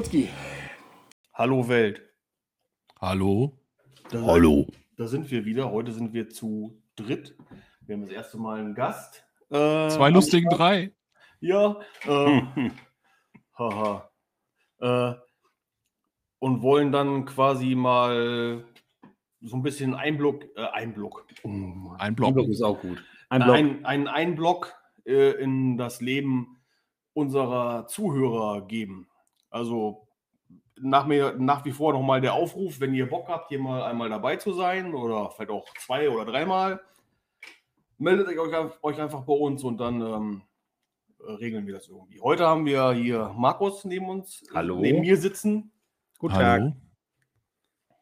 Skolski. Hallo Welt. Hallo. Da, Hallo. Da sind wir wieder. Heute sind wir zu dritt. Wir haben das erste Mal einen Gast. Äh, Zwei lustigen drei. Ja. Äh, haha. Äh, und wollen dann quasi mal so ein bisschen Einblock, äh, Einblock. Oh, Einblock. Einblock ist auch gut. Einblock. Ein, ein Einblock äh, in das Leben unserer Zuhörer geben. Also nach, mir, nach wie vor nochmal der Aufruf, wenn ihr Bock habt, hier mal einmal dabei zu sein oder vielleicht auch zwei oder dreimal, meldet euch, euch einfach bei uns und dann ähm, regeln wir das irgendwie. Heute haben wir hier Markus neben uns, äh, Hallo. neben mir sitzen. Guten Hallo. Tag.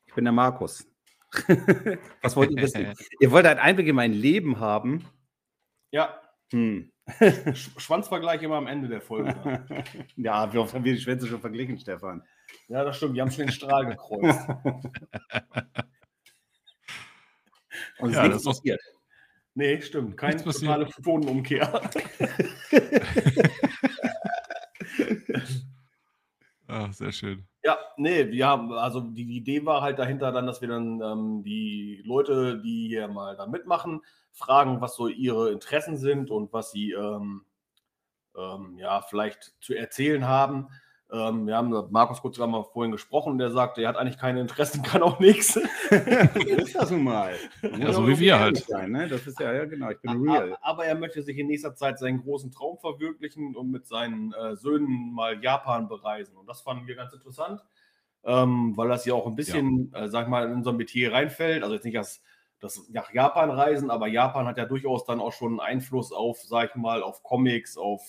Ich bin der Markus. Was wollt ihr wissen? ihr wollt einen Einblick in mein Leben haben? Ja. Hm. Schwanzvergleich immer am Ende der Folge. ja, wie oft haben wir die Schwänze schon verglichen, Stefan? Ja, das stimmt. Wir haben schon den Strahl gekreuzt. Und ja, das ist passiert. Nee, stimmt. Keine totale Photonenumkehr. ah, sehr schön. Ja, nee, wir haben, also die, die Idee war halt dahinter dann, dass wir dann ähm, die Leute, die hier mal da mitmachen, fragen, was so ihre Interessen sind und was sie ähm, ähm, ja vielleicht zu erzählen haben. Ähm, wir haben Markus kurz mal vorhin gesprochen und der sagte, er hat eigentlich keine Interessen, kann auch nichts. ist das nun mal. Ja, so wie wir halt. Sein, ne? Das ist ja, ja genau, ich bin real. Aber er möchte sich in nächster Zeit seinen großen Traum verwirklichen und mit seinen äh, Söhnen mal Japan bereisen. Und das fanden wir ganz interessant, ähm, weil das ja auch ein bisschen, ja. äh, sag mal, in unser Metier reinfällt. Also jetzt nicht das, das nach Japan reisen, aber Japan hat ja durchaus dann auch schon Einfluss auf, sag ich mal, auf Comics, auf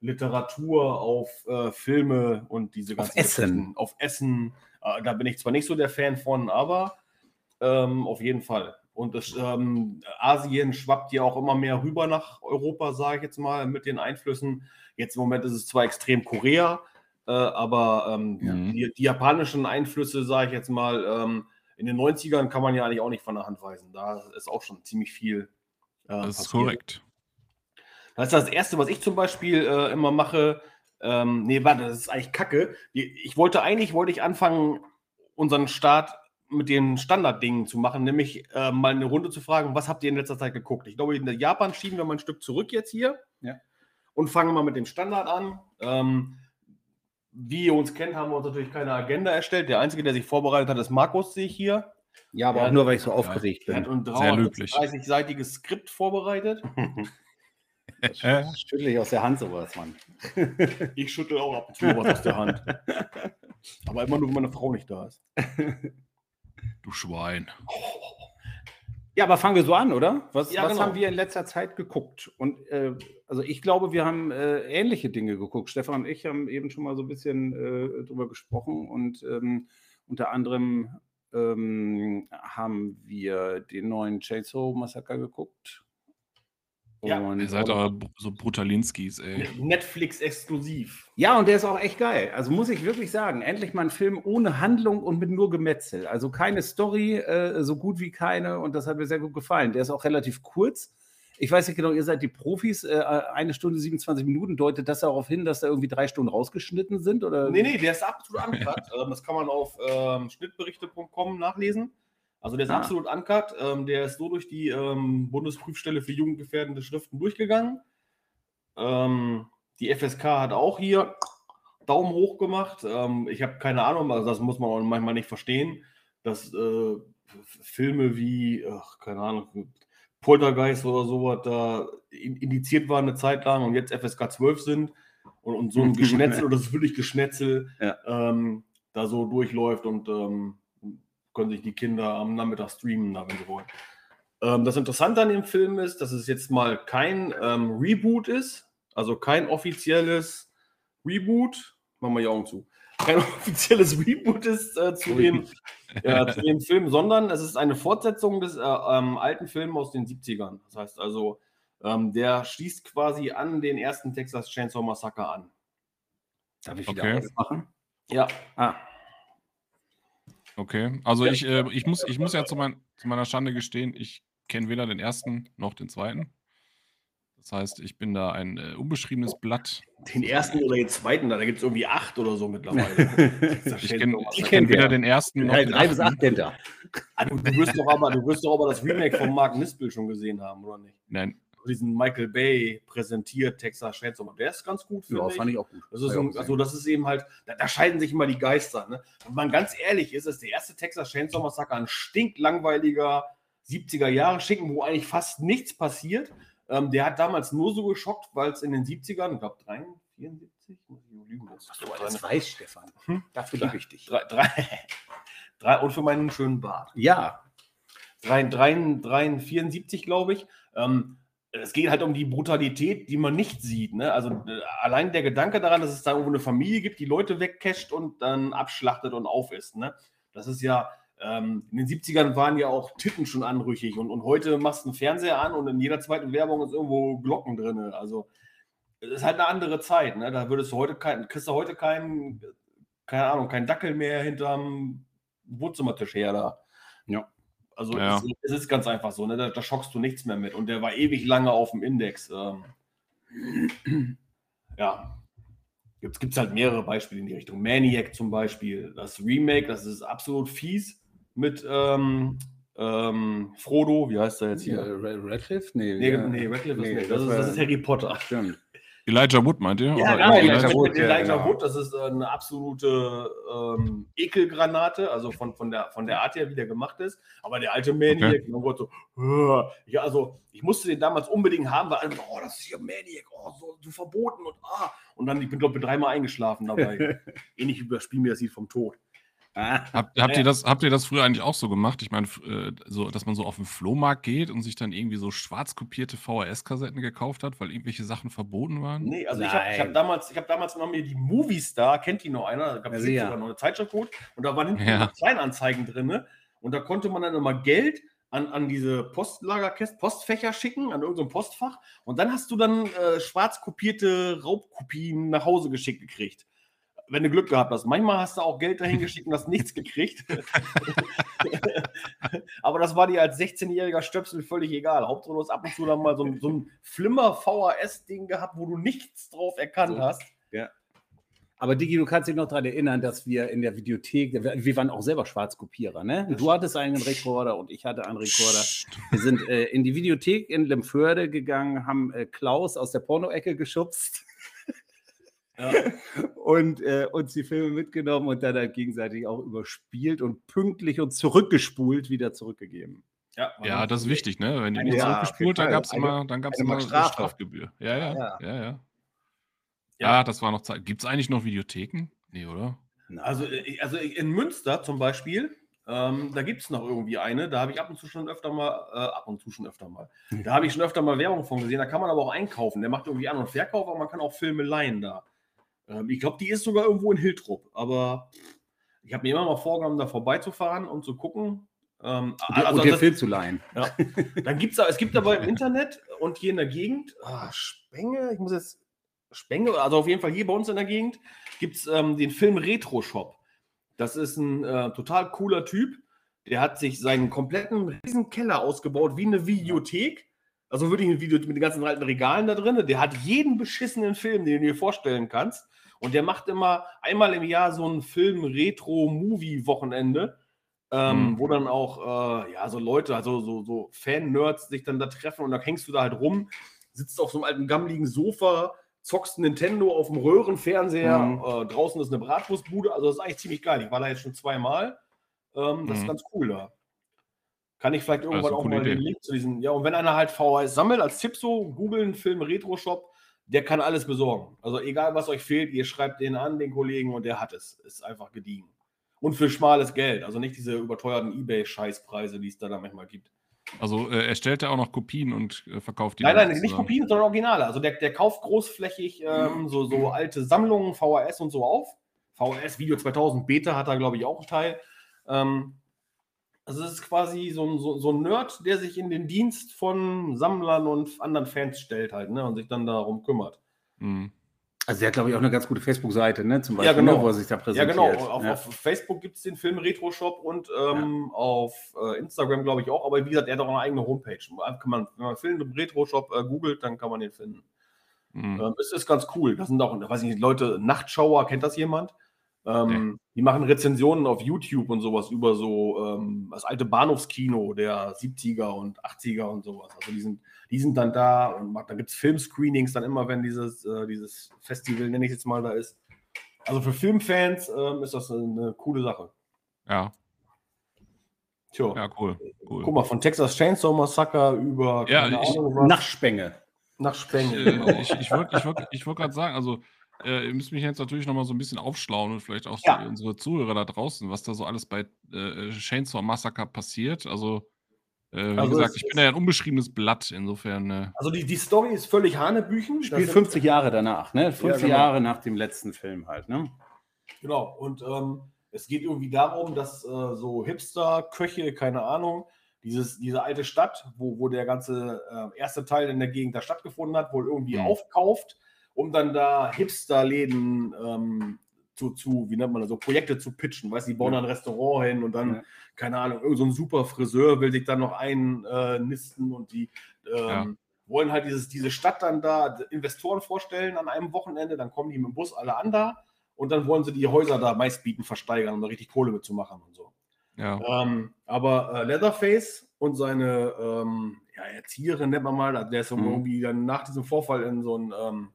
Literatur, auf äh, Filme und diese ganzen. Auf Essen. Auf Essen. Äh, da bin ich zwar nicht so der Fan von, aber ähm, auf jeden Fall. Und das, ähm, Asien schwappt ja auch immer mehr rüber nach Europa, sage ich jetzt mal, mit den Einflüssen. Jetzt im Moment ist es zwar extrem Korea, äh, aber ähm, ja. die, die, japanischen Einflüsse, sage ich jetzt mal, ähm, in den 90ern kann man ja eigentlich auch nicht von der Hand weisen. Da ist auch schon ziemlich viel. Äh, das ist korrekt. Das ist das Erste, was ich zum Beispiel äh, immer mache. Ähm, nee, warte, das ist eigentlich Kacke. Ich wollte eigentlich, wollte ich anfangen, unseren Start mit den Standarddingen zu machen, nämlich äh, mal eine Runde zu fragen, was habt ihr in letzter Zeit geguckt? Ich glaube, in Japan schieben wir mal ein Stück zurück jetzt hier ja. und fangen mal mit dem Standard an. Ähm, wie ihr uns kennt, haben wir uns natürlich keine Agenda erstellt. Der Einzige, der sich vorbereitet hat, ist Markus, sehe ich hier. Ja, aber der auch nur, weil ich so aufgeregt bin. Er hat ein 30-seitiges Skript vorbereitet. schüttle ich aus der Hand sowas, Mann. ich schüttle auch ab und zu was aus der Hand. Aber immer nur, wenn meine Frau nicht da ist. Du Schwein. Ja, aber fangen wir so an, oder? Was, ja, was genau. haben wir in letzter Zeit geguckt? Und äh, also ich glaube, wir haben äh, ähnliche Dinge geguckt. Stefan und ich haben eben schon mal so ein bisschen äh, drüber gesprochen und ähm, unter anderem ähm, haben wir den neuen Chainsaw Massaker geguckt. Ja. Und Ihr seid aber so Brutalinskis, ey. Netflix exklusiv. Ja, und der ist auch echt geil. Also muss ich wirklich sagen, endlich mal ein Film ohne Handlung und mit nur Gemetzel. Also keine Story, äh, so gut wie keine. Und das hat mir sehr gut gefallen. Der ist auch relativ kurz. Ich weiß nicht genau, ihr seid die Profis. Äh, eine Stunde 27 Minuten deutet das darauf hin, dass da irgendwie drei Stunden rausgeschnitten sind? Oder? Nee, nee, der ist absolut uncut. Ähm, das kann man auf ähm, schnittberichte.com nachlesen. Also der ist ah. absolut uncut. Ähm, der ist so durch die ähm, Bundesprüfstelle für jugendgefährdende Schriften durchgegangen. Ähm, die FSK hat auch hier Daumen hoch gemacht. Ähm, ich habe keine Ahnung, also das muss man auch manchmal nicht verstehen, dass äh, Filme wie, ach, keine Ahnung, Poltergeist oder sowas da indiziert waren eine Zeit lang und jetzt FSK 12 sind und, und so ein Geschnetzel oder das ist wirklich Geschnetzel ja. ähm, da so durchläuft und ähm, können sich die Kinder am Nachmittag streamen, wenn sie wollen. Ähm, das Interessante an dem Film ist, dass es jetzt mal kein ähm, Reboot ist, also kein offizielles Reboot. Machen wir die Augen zu. Kein offizielles Reboot ist äh, zu, dem, äh, zu dem Film, sondern es ist eine Fortsetzung des äh, ähm, alten Films aus den 70ern. Das heißt also, ähm, der schließt quasi an den ersten Texas Chainsaw Massacre an. Darf ich wieder okay. machen? Ja. Ah. Okay, also ja. ich, äh, ich, muss, ich muss ja zu, mein, zu meiner Schande gestehen, ich kenne weder den ersten noch den zweiten. Das heißt, ich bin da ein äh, unbeschriebenes Blatt. Den ersten oder den zweiten, da gibt es irgendwie acht oder so mittlerweile. ich kenne kenn weder den ersten noch den Drei bis acht kennt er. Ah, du, wirst doch aber, du wirst doch aber das Remake von Mark Nispel schon gesehen haben, oder nicht? Nein. Diesen Michael Bay präsentiert Texas Chainsaw Der ist ganz gut, finde ja, ich. fand ich auch gut. Das ist, ein, also das ist eben halt, da, da, scheiden sich immer die Geister. Ne? Wenn man ganz ehrlich ist, ist der erste Texas Chainsaw Massacre ein stinklangweiliger 70er Jahre Schicken, wo eigentlich fast nichts passiert. Ähm, der hat damals nur so geschockt, weil es in den 70ern, ich glaube 74, muss ich lügen, das, du das weiß, Stefan. Hm? Dafür liebe ich dich. Drei, drei, drei, und für meinen schönen Bart. Ja. 3, 3, 3, 74, glaube ich. Ähm, es geht halt um die Brutalität, die man nicht sieht. Ne? Also äh, allein der Gedanke daran, dass es da irgendwo eine Familie gibt, die Leute wegcasht und dann abschlachtet und aufisst. Ne? Das ist ja, ähm, in den 70ern waren ja auch Titten schon anrüchig und, und heute machst du einen Fernseher an und in jeder zweiten Werbung ist irgendwo Glocken drin. Also es ist halt eine andere Zeit. Ne? Da würdest du heute kein, kriegst du heute keinen, keine Ahnung, keinen Dackel mehr hinterm Wohnzimmertisch her da. Ja. Also ja. es, es, ist ganz einfach so, ne? da, da, schockst du nichts mehr mit. Und der war ewig lange auf dem Index. Ähm, ja, gibt es halt mehrere Beispiele in die Richtung. Maniac zum Beispiel, das Remake, das ist absolut fies mit ähm, ähm, Frodo, wie heißt er jetzt hier? Ja, Radcliffe? Nee, nee, ja. nee Radcliffe nee, ist, das, das, ist, das ist Harry Potter. Stimmt. Elijah Wood meint ihr? Ja, genau, Elijah, Elijah, Wood, Elijah genau. Wood, das ist eine absolute ähm, Ekelgranate, also von, von, der, von der Art her, wie der gemacht ist. Aber der alte Maniac, okay. oh Gott, so, ja, also ich musste den damals unbedingt haben, weil alle, oh, das ist hier Maniac, oh, so, so verboten und ah. Und dann, ich bin, glaube ich, dreimal eingeschlafen dabei. Ähnlich wie das Spiel mir das sieht vom Tod. Ah, habt, ihr das, habt ihr das früher eigentlich auch so gemacht? Ich meine, äh, so, dass man so auf den Flohmarkt geht und sich dann irgendwie so schwarz kopierte VHS-Kassetten gekauft hat, weil irgendwelche Sachen verboten waren? Nee, also Nein. ich habe hab damals, hab damals noch mir die Movie Star, kennt die noch einer? Da gab es ja, sogar noch eine Zeitschrift und da waren hinten ja. Kleinanzeigen drin. Ne? Und da konnte man dann immer Geld an, an diese Postlagerkästen, Postfächer schicken, an irgendein Postfach. Und dann hast du dann äh, schwarz kopierte Raubkopien nach Hause geschickt gekriegt wenn du Glück gehabt hast. Manchmal hast du auch Geld dahin geschickt und hast nichts gekriegt. Aber das war dir als 16-jähriger Stöpsel völlig egal. Hauptsache, du hast ab und zu dann mal so, so ein Flimmer VHS-Ding gehabt, wo du nichts drauf erkannt so, hast. Ja. Aber Digi, du kannst dich noch daran erinnern, dass wir in der Videothek, wir waren auch selber Schwarzkopierer, ne? Du hattest einen Rekorder und ich hatte einen Rekorder. Wir sind äh, in die Videothek in Lemförde gegangen, haben äh, Klaus aus der Porno-Ecke geschubst. Ja. und äh, uns die Filme mitgenommen und dann halt gegenseitig auch überspielt und pünktlich und zurückgespult wieder zurückgegeben. Ja, ja das ist wichtig, ne? Wenn die nicht ja, zurückgespult, dann gab es immer, dann gab's immer Strafe. Strafgebühr. Ja, ja, ja, ja. ja. Ja, das war noch Zeit. Gibt es eigentlich noch Videotheken? Nee, oder? Also, äh, also in Münster zum Beispiel, ähm, da gibt es noch irgendwie eine, da habe ich ab und zu schon öfter mal, äh, ab und zu schon öfter mal, da habe ich schon öfter mal Werbung von gesehen, da kann man aber auch einkaufen. Der macht irgendwie An- und Verkauf, aber man kann auch Filme leihen da. Ähm, ich glaube, die ist sogar irgendwo in Hiltrup, aber ich habe mir immer mal vorgenommen, da vorbeizufahren und zu gucken. Ähm, und, also und dir Film zu leihen. Ja. Dann gibt's, es gibt aber im Internet und hier in der Gegend, ah, Spenge, ich muss jetzt, Spenge, also auf jeden Fall hier bei uns in der Gegend, gibt es ähm, den Film Retro Shop. Das ist ein äh, total cooler Typ. Der hat sich seinen kompletten riesen Keller ausgebaut wie eine Videothek also wirklich ein Video mit den ganzen alten Regalen da drin. Der hat jeden beschissenen Film, den du dir vorstellen kannst. Und der macht immer einmal im Jahr so ein Film-Retro-Movie-Wochenende, ähm, mhm. wo dann auch äh, ja, so Leute, also so, so Fan-Nerds sich dann da treffen und dann hängst du da halt rum, sitzt auf so einem alten gammeligen Sofa, zockst Nintendo auf dem Röhrenfernseher, mhm. äh, draußen ist eine Bratwurstbude, also das ist eigentlich ziemlich geil. Ich war da jetzt schon zweimal. Ähm, das mhm. ist ganz cool da. Kann ich vielleicht irgendwann auch mal Idee. den Link zu diesen. Ja, und wenn einer halt VHS sammelt, als Tipp so, googeln, Film Retro Shop, der kann alles besorgen. Also egal, was euch fehlt, ihr schreibt den an, den Kollegen, und der hat es. Ist einfach gediegen. Und für schmales Geld. Also nicht diese überteuerten Ebay-Scheißpreise, die es da, da manchmal gibt. Also äh, erstellt er auch noch Kopien und äh, verkauft die? Nein, nein, nicht Kopien, sondern Originale. Also der, der kauft großflächig ähm, so, so alte Sammlungen, VHS und so auf. VHS Video 2000 Beta hat da, glaube ich, auch einen Teil. Ähm, also es ist quasi so ein, so, so ein Nerd, der sich in den Dienst von Sammlern und anderen Fans stellt halt, ne? Und sich dann darum kümmert. Mhm. Also der hat, glaube ich, auch eine ganz gute Facebook-Seite, ne? Zum Beispiel, ja, genau. Ne, wo er sich da präsentiert. Ja, genau. Auf, ja. auf Facebook gibt es den Film Retro Shop und ähm, ja. auf äh, Instagram, glaube ich, auch. Aber wie gesagt, er hat auch eine eigene Homepage. Kann man, wenn man Film Retro Shop äh, googelt, dann kann man den finden. Mhm. Ähm, es ist ganz cool. Das sind auch, weiß ich nicht, Leute, Nachtschauer, kennt das jemand? Ähm, nee. Die machen Rezensionen auf YouTube und sowas über so ähm, das alte Bahnhofskino der 70er und 80er und sowas. Also die sind, die sind dann da und da gibt es Filmscreenings dann immer, wenn dieses, äh, dieses Festival, nenne ich jetzt mal, da ist. Also für Filmfans ähm, ist das eine coole Sache. Ja. Tja. Ja, cool. cool. Guck mal, von Texas Chainsaw Massacre über ja, ich, Nachspenge. Nachspenge. Ich, genau. ich, ich wollte ich wollt, ich wollt gerade sagen, also äh, ihr müsst mich jetzt natürlich noch mal so ein bisschen aufschlauen und vielleicht auch ja. unsere Zuhörer da draußen, was da so alles bei äh, Chainsaw Massacre passiert. Also, äh, wie also gesagt, ich bin ja ein unbeschriebenes Blatt, insofern. Äh also die, die Story ist völlig Hanebüchen. Spielt 50 Jahre danach, ne? 50 ja, genau. Jahre nach dem letzten Film halt, ne? Genau, und ähm, es geht irgendwie darum, dass äh, so Hipster, Köche, keine Ahnung, dieses, diese alte Stadt, wo, wo der ganze äh, erste Teil in der Gegend da stattgefunden hat, wohl irgendwie mhm. aufkauft um dann da Hipster-Läden ähm, zu, zu, wie nennt man das, so Projekte zu pitchen. Weißt du, die bauen ja. ein Restaurant hin und dann, ja. keine Ahnung, irgend so ein super Friseur will sich dann noch einnisten und die ähm, ja. wollen halt dieses, diese Stadt dann da Investoren vorstellen an einem Wochenende, dann kommen die mit dem Bus alle an da und dann wollen sie die Häuser da meistbieten versteigern, um da richtig Kohle mitzumachen und so. Ja. Ähm, aber äh, Leatherface und seine ähm, ja, Erzieherin, nennt man mal, der ist mhm. irgendwie dann nach diesem Vorfall in so ein ähm,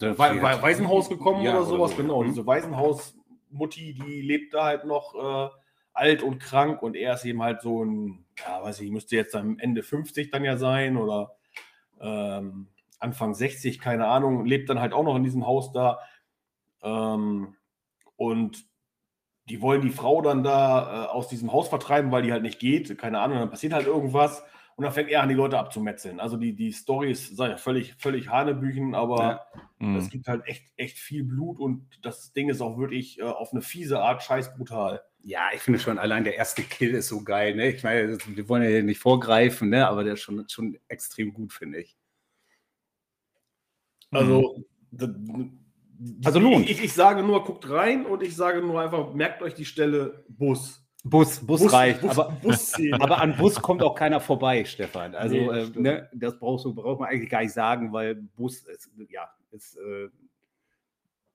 We We Waisenhaus gekommen ja, oder sowas, oder so. genau. Mhm. Diese Waisenhaus-Mutti, die lebt da halt noch äh, alt und krank und er ist eben halt so ein, ja, weiß ich, müsste jetzt am Ende 50 dann ja sein oder ähm, Anfang 60, keine Ahnung, lebt dann halt auch noch in diesem Haus da. Ähm, und die wollen die Frau dann da äh, aus diesem Haus vertreiben, weil die halt nicht geht. Keine Ahnung, dann passiert halt irgendwas. Und dann fängt er an, die Leute abzumetzeln. Also die, die Story ist ja, völlig, völlig Hanebüchen, aber ja. es mhm. gibt halt echt, echt viel Blut und das Ding ist auch wirklich äh, auf eine fiese Art scheiß brutal. Ja, ich finde schon, allein der erste Kill ist so geil. Ne? Ich meine, wir wollen ja nicht vorgreifen, ne? aber der ist schon, schon extrem gut, finde ich. Also, mhm. also lohnt. Ich, ich, sage nur, guckt rein und ich sage nur einfach, merkt euch die Stelle Bus. Bus, Bus, Bus reicht, Bus, aber, Bus aber, an Bus kommt auch keiner vorbei, Stefan. Also nee, äh, ne, das brauchst du, braucht man eigentlich gar nicht sagen, weil Bus ist, ja, ist äh,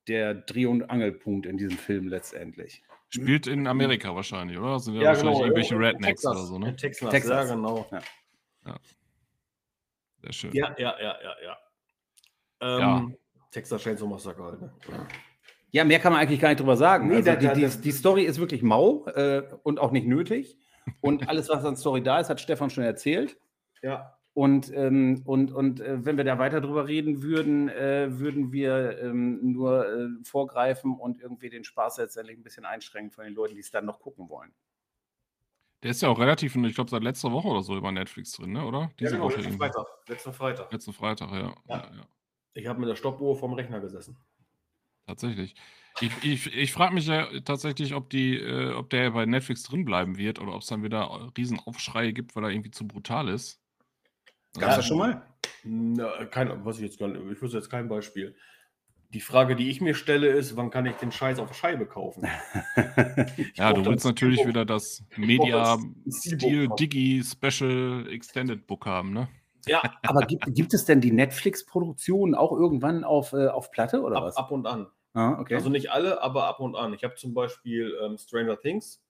der Dreh- und Angelpunkt in diesem Film letztendlich. Spielt in Amerika wahrscheinlich, oder? Sind ja, ja wahrscheinlich genau, irgendwelche Rednecks Texas, oder so, ne? Texas, Texas, ja, genau. Ja. ja. Sehr schön. Ja, ja, ja, ja, ja. Ähm, ja. Texas Chainsaw Massacre halt, ne? Ja. Mehr kann man eigentlich gar nicht drüber sagen. Nee, also die, die, die, Story ist wirklich mau äh, und auch nicht nötig. Und alles, was an Story da ist, hat Stefan schon erzählt. Ja. Und, ähm, und, und äh, wenn wir da weiter drüber reden würden, äh, würden wir ähm, nur äh, vorgreifen und irgendwie den Spaß letztendlich ein bisschen einschränken von den Leuten, die es dann noch gucken wollen. Der ist ja auch relativ, ich glaube, seit letzter Woche oder so über Netflix drin, ne? oder? Diese ja, genau, Woche letzten Freitag. Letzten Freitag. Letzten Freitag, ja. ja. ja, ja. Ich habe mit der Stoppuhr vom Rechner gesessen. Tatsächlich. Ich, ich, ich frage mich ja tatsächlich, ob, die, äh, ob der bei Netflix drin bleiben wird oder ob es dann wieder Riesenaufschreie gibt, weil er irgendwie zu brutal ist. Gab es das schon mal? Na, kein, was ich jetzt gar nicht, ich wüsste jetzt kein Beispiel. Die Frage, die ich mir stelle, ist, wann kann ich den Scheiß auf Scheibe kaufen? ja, du willst natürlich wieder das Media Steel Digi Special Extended Book haben, ne? Ja. Aber gibt, gibt es denn die Netflix-Produktion auch irgendwann auf, äh, auf Platte oder ab, was? Ab und an. Ah, okay. Also nicht alle, aber ab und an. Ich habe zum Beispiel ähm, Stranger Things.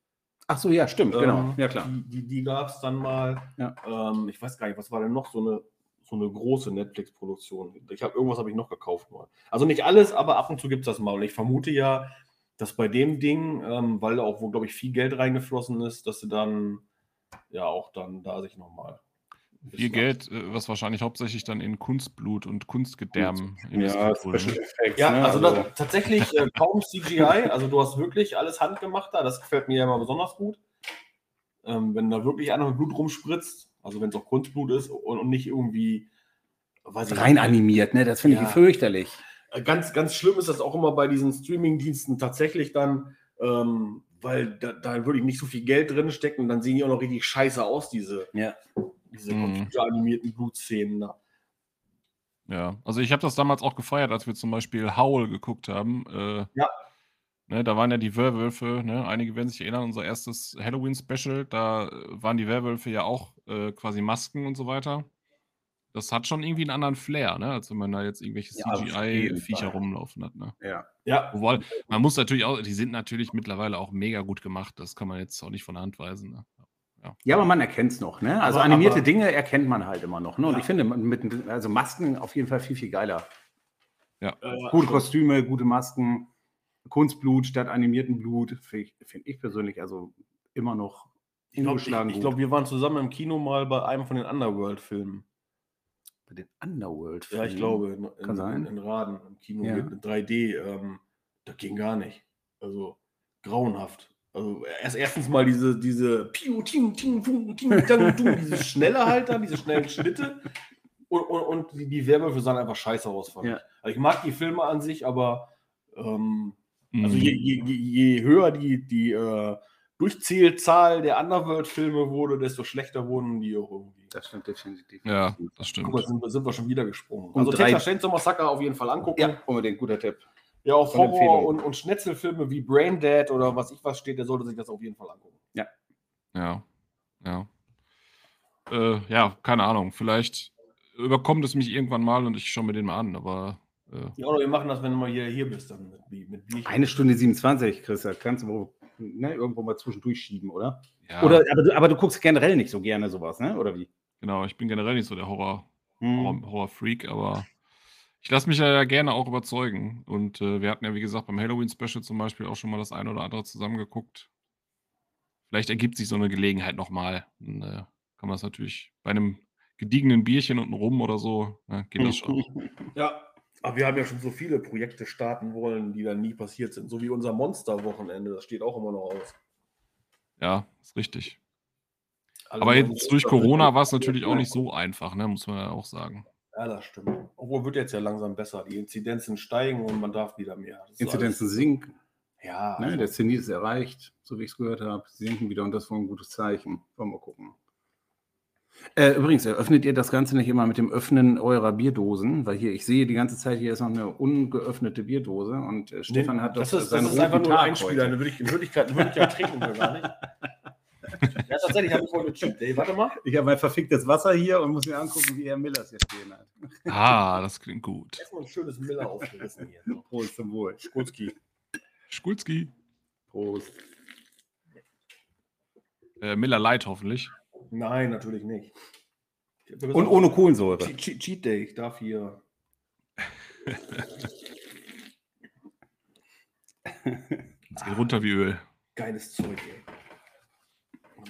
Ach so, ja, stimmt, genau. ähm, genau. Ja, klar. Die, die, die gab es dann mal. Ja. Ähm, ich weiß gar nicht, was war denn noch so eine, so eine große Netflix-Produktion? Ich habe irgendwas habe ich noch gekauft mal. Also nicht alles, aber ab und zu gibt es das mal. Und ich vermute ja, dass bei dem Ding, ähm, weil da auch, wo glaube ich viel Geld reingeflossen ist, dass sie dann ja auch dann da sich nochmal viel Geld, äh, was wahrscheinlich hauptsächlich dann in Kunstblut und Kunstgedärm ja, Special Effects, ja, ne? also, also tatsächlich äh, kaum CGI, also du hast wirklich alles handgemacht da, das gefällt mir ja immer besonders gut. Ähm, wenn da wirklich einer mit Blut rumspritzt, also wenn es auch Kunstblut ist und, und nicht irgendwie rein nicht, animiert, ne? Das finde ja. ich fürchterlich. Äh, ganz, ganz schlimm ist das auch immer bei diesen Streaming-Diensten tatsächlich dann, ähm, weil da, da wirklich nicht so viel Geld drin steckt und dann sehen die auch noch richtig scheiße aus, diese, ja diese mhm. computeranimierten Blutszenen da. Ja, also ich habe das damals auch gefeiert, als wir zum Beispiel Howl geguckt haben. Äh, Ja. ne, da waren ja die Werwölfe, ne? Einige werden sich erinnern, unser erstes Halloween-Special, da äh, waren die Werwölfe ja auch äh, quasi Masken und so weiter. Das hat schon irgendwie einen anderen Flair, ne? Als wenn man da jetzt irgendwelche Ja, CGI-Viecher rumlaufen hat, ne? Ja. Ja, Obwohl, man muss natürlich auch, die sind natürlich mittlerweile auch mega gut gemacht. Das kann man jetzt auch nicht von der Hand weisen. Ne? Ja, aber man erkennt es noch, ne? Also Aber- animierte aber- Dinge erkennt man halt immer noch, ne? Und Ja. ich finde mit also Masken auf jeden Fall viel, viel geiler. äh, Gute stimmt. Kostüme, gute Masken, Kunstblut statt animierten Blut, finde ich, find ich persönlich also immer noch Ich glaube, ungeschlagen ich, gut. glaub, wir waren zusammen im Kino mal bei einem von den Underworld-Filmen. Bei den Underworld. Ja, ich glaube, in, Kann in, sein. in Raden im Kino Ja. mit 3D. Ähm, das ging gar nicht. Also grauenhaft. Also erst erstens mal diese, diese Piu, ting, ting, fung, ting, tang, tung, diese schnelle halt dann, diese schnellen Schnitte. Und, und, und die, die Werwölfe sahen einfach scheiße aus. Fand Ja. ich. Also ich mag die Filme an sich, aber ähm, also Mhm. je, je, je, je höher die, die äh, Durchzählzahl der Underworld-Filme wurde, desto schlechter wurden die auch irgendwie. Das stimmt definitiv. Ja, das stimmt. Guck mal, sind, wir- sind wir schon wieder gesprungen. Und Also Texas Chainsaw Massacre auf jeden Fall angucken. Ja, unbedingt guter Tipp. Ja, auch Von. Horror- und, und Schnetzelfilme wie Brain Dead oder was ich was steht, der sollte sich das auf jeden Fall angucken. Ja, ja. Äh, ja, keine Ahnung. Vielleicht überkommt es mich irgendwann mal und ich schaue mir den mal an, aber äh, Ja, oder wir machen das, wenn du mal hier, hier bist, dann mit, mit Bierchen. Eine Stunde 27, Chris, das kannst du ne, irgendwo mal zwischendurch schieben, oder? ja, Oder aber du, aber du guckst generell nicht so gerne sowas, ne? Oder wie? genau, ich bin generell nicht so der Horror, Hm. Horror, Horror-Freak, aber ich lasse mich ja gerne auch überzeugen. Und äh, wir hatten ja, wie gesagt, beim Halloween-Special zum Beispiel auch schon mal das eine oder andere zusammengeguckt. Vielleicht ergibt sich so eine Gelegenheit nochmal. Dann äh, kann man das natürlich bei einem gediegenen Bierchen und einem Rum oder so, ne, geht das schon. Ja, aber wir haben ja schon so viele Projekte starten wollen, die dann nie passiert sind. So wie unser Monster-Wochenende, das steht auch immer noch aus. Ja, ist richtig. Alle Aber jetzt durch Corona war es natürlich auch nicht so einfach, ne? muss man ja auch sagen. Ja, das stimmt. Obwohl wird jetzt ja langsam besser. Die Inzidenzen steigen und man darf wieder mehr. Das Inzidenzen sinken. Ja, Ne? also- Der Zenit ist erreicht, so wie ich es gehört habe. Sie sinken wieder und das war ein gutes Zeichen. Wollen wir mal gucken. Äh, übrigens, eröffnet ihr das Ganze nicht immer mit dem Öffnen eurer Bierdosen? Weil hier, ich sehe die ganze Zeit, hier ist noch eine ungeöffnete Bierdose und äh, Stefan hat das doch ist, das ist einfach nur ein Einspieler. In Würdig- in Wirklichkeit, in Wirklichkeit trinken wir gar nicht. Ja, tatsächlich habe ich heute Cheat Day. Warte mal. Ich habe mein verficktes Wasser hier und muss mir angucken, wie er Millers hier stehen hat. Ah, das klingt gut. Erstmal ein schönes Miller aufgerissen hier. Prost zum Wohl. Skulski. Skulski. Prost. Äh, Miller Light hoffentlich. Nein, natürlich nicht. Und ohne Kohlensäure. Cheat, Cheat, Cheat Day. Ich darf hier. Es geht runter wie Öl. Geiles Zeug, ey.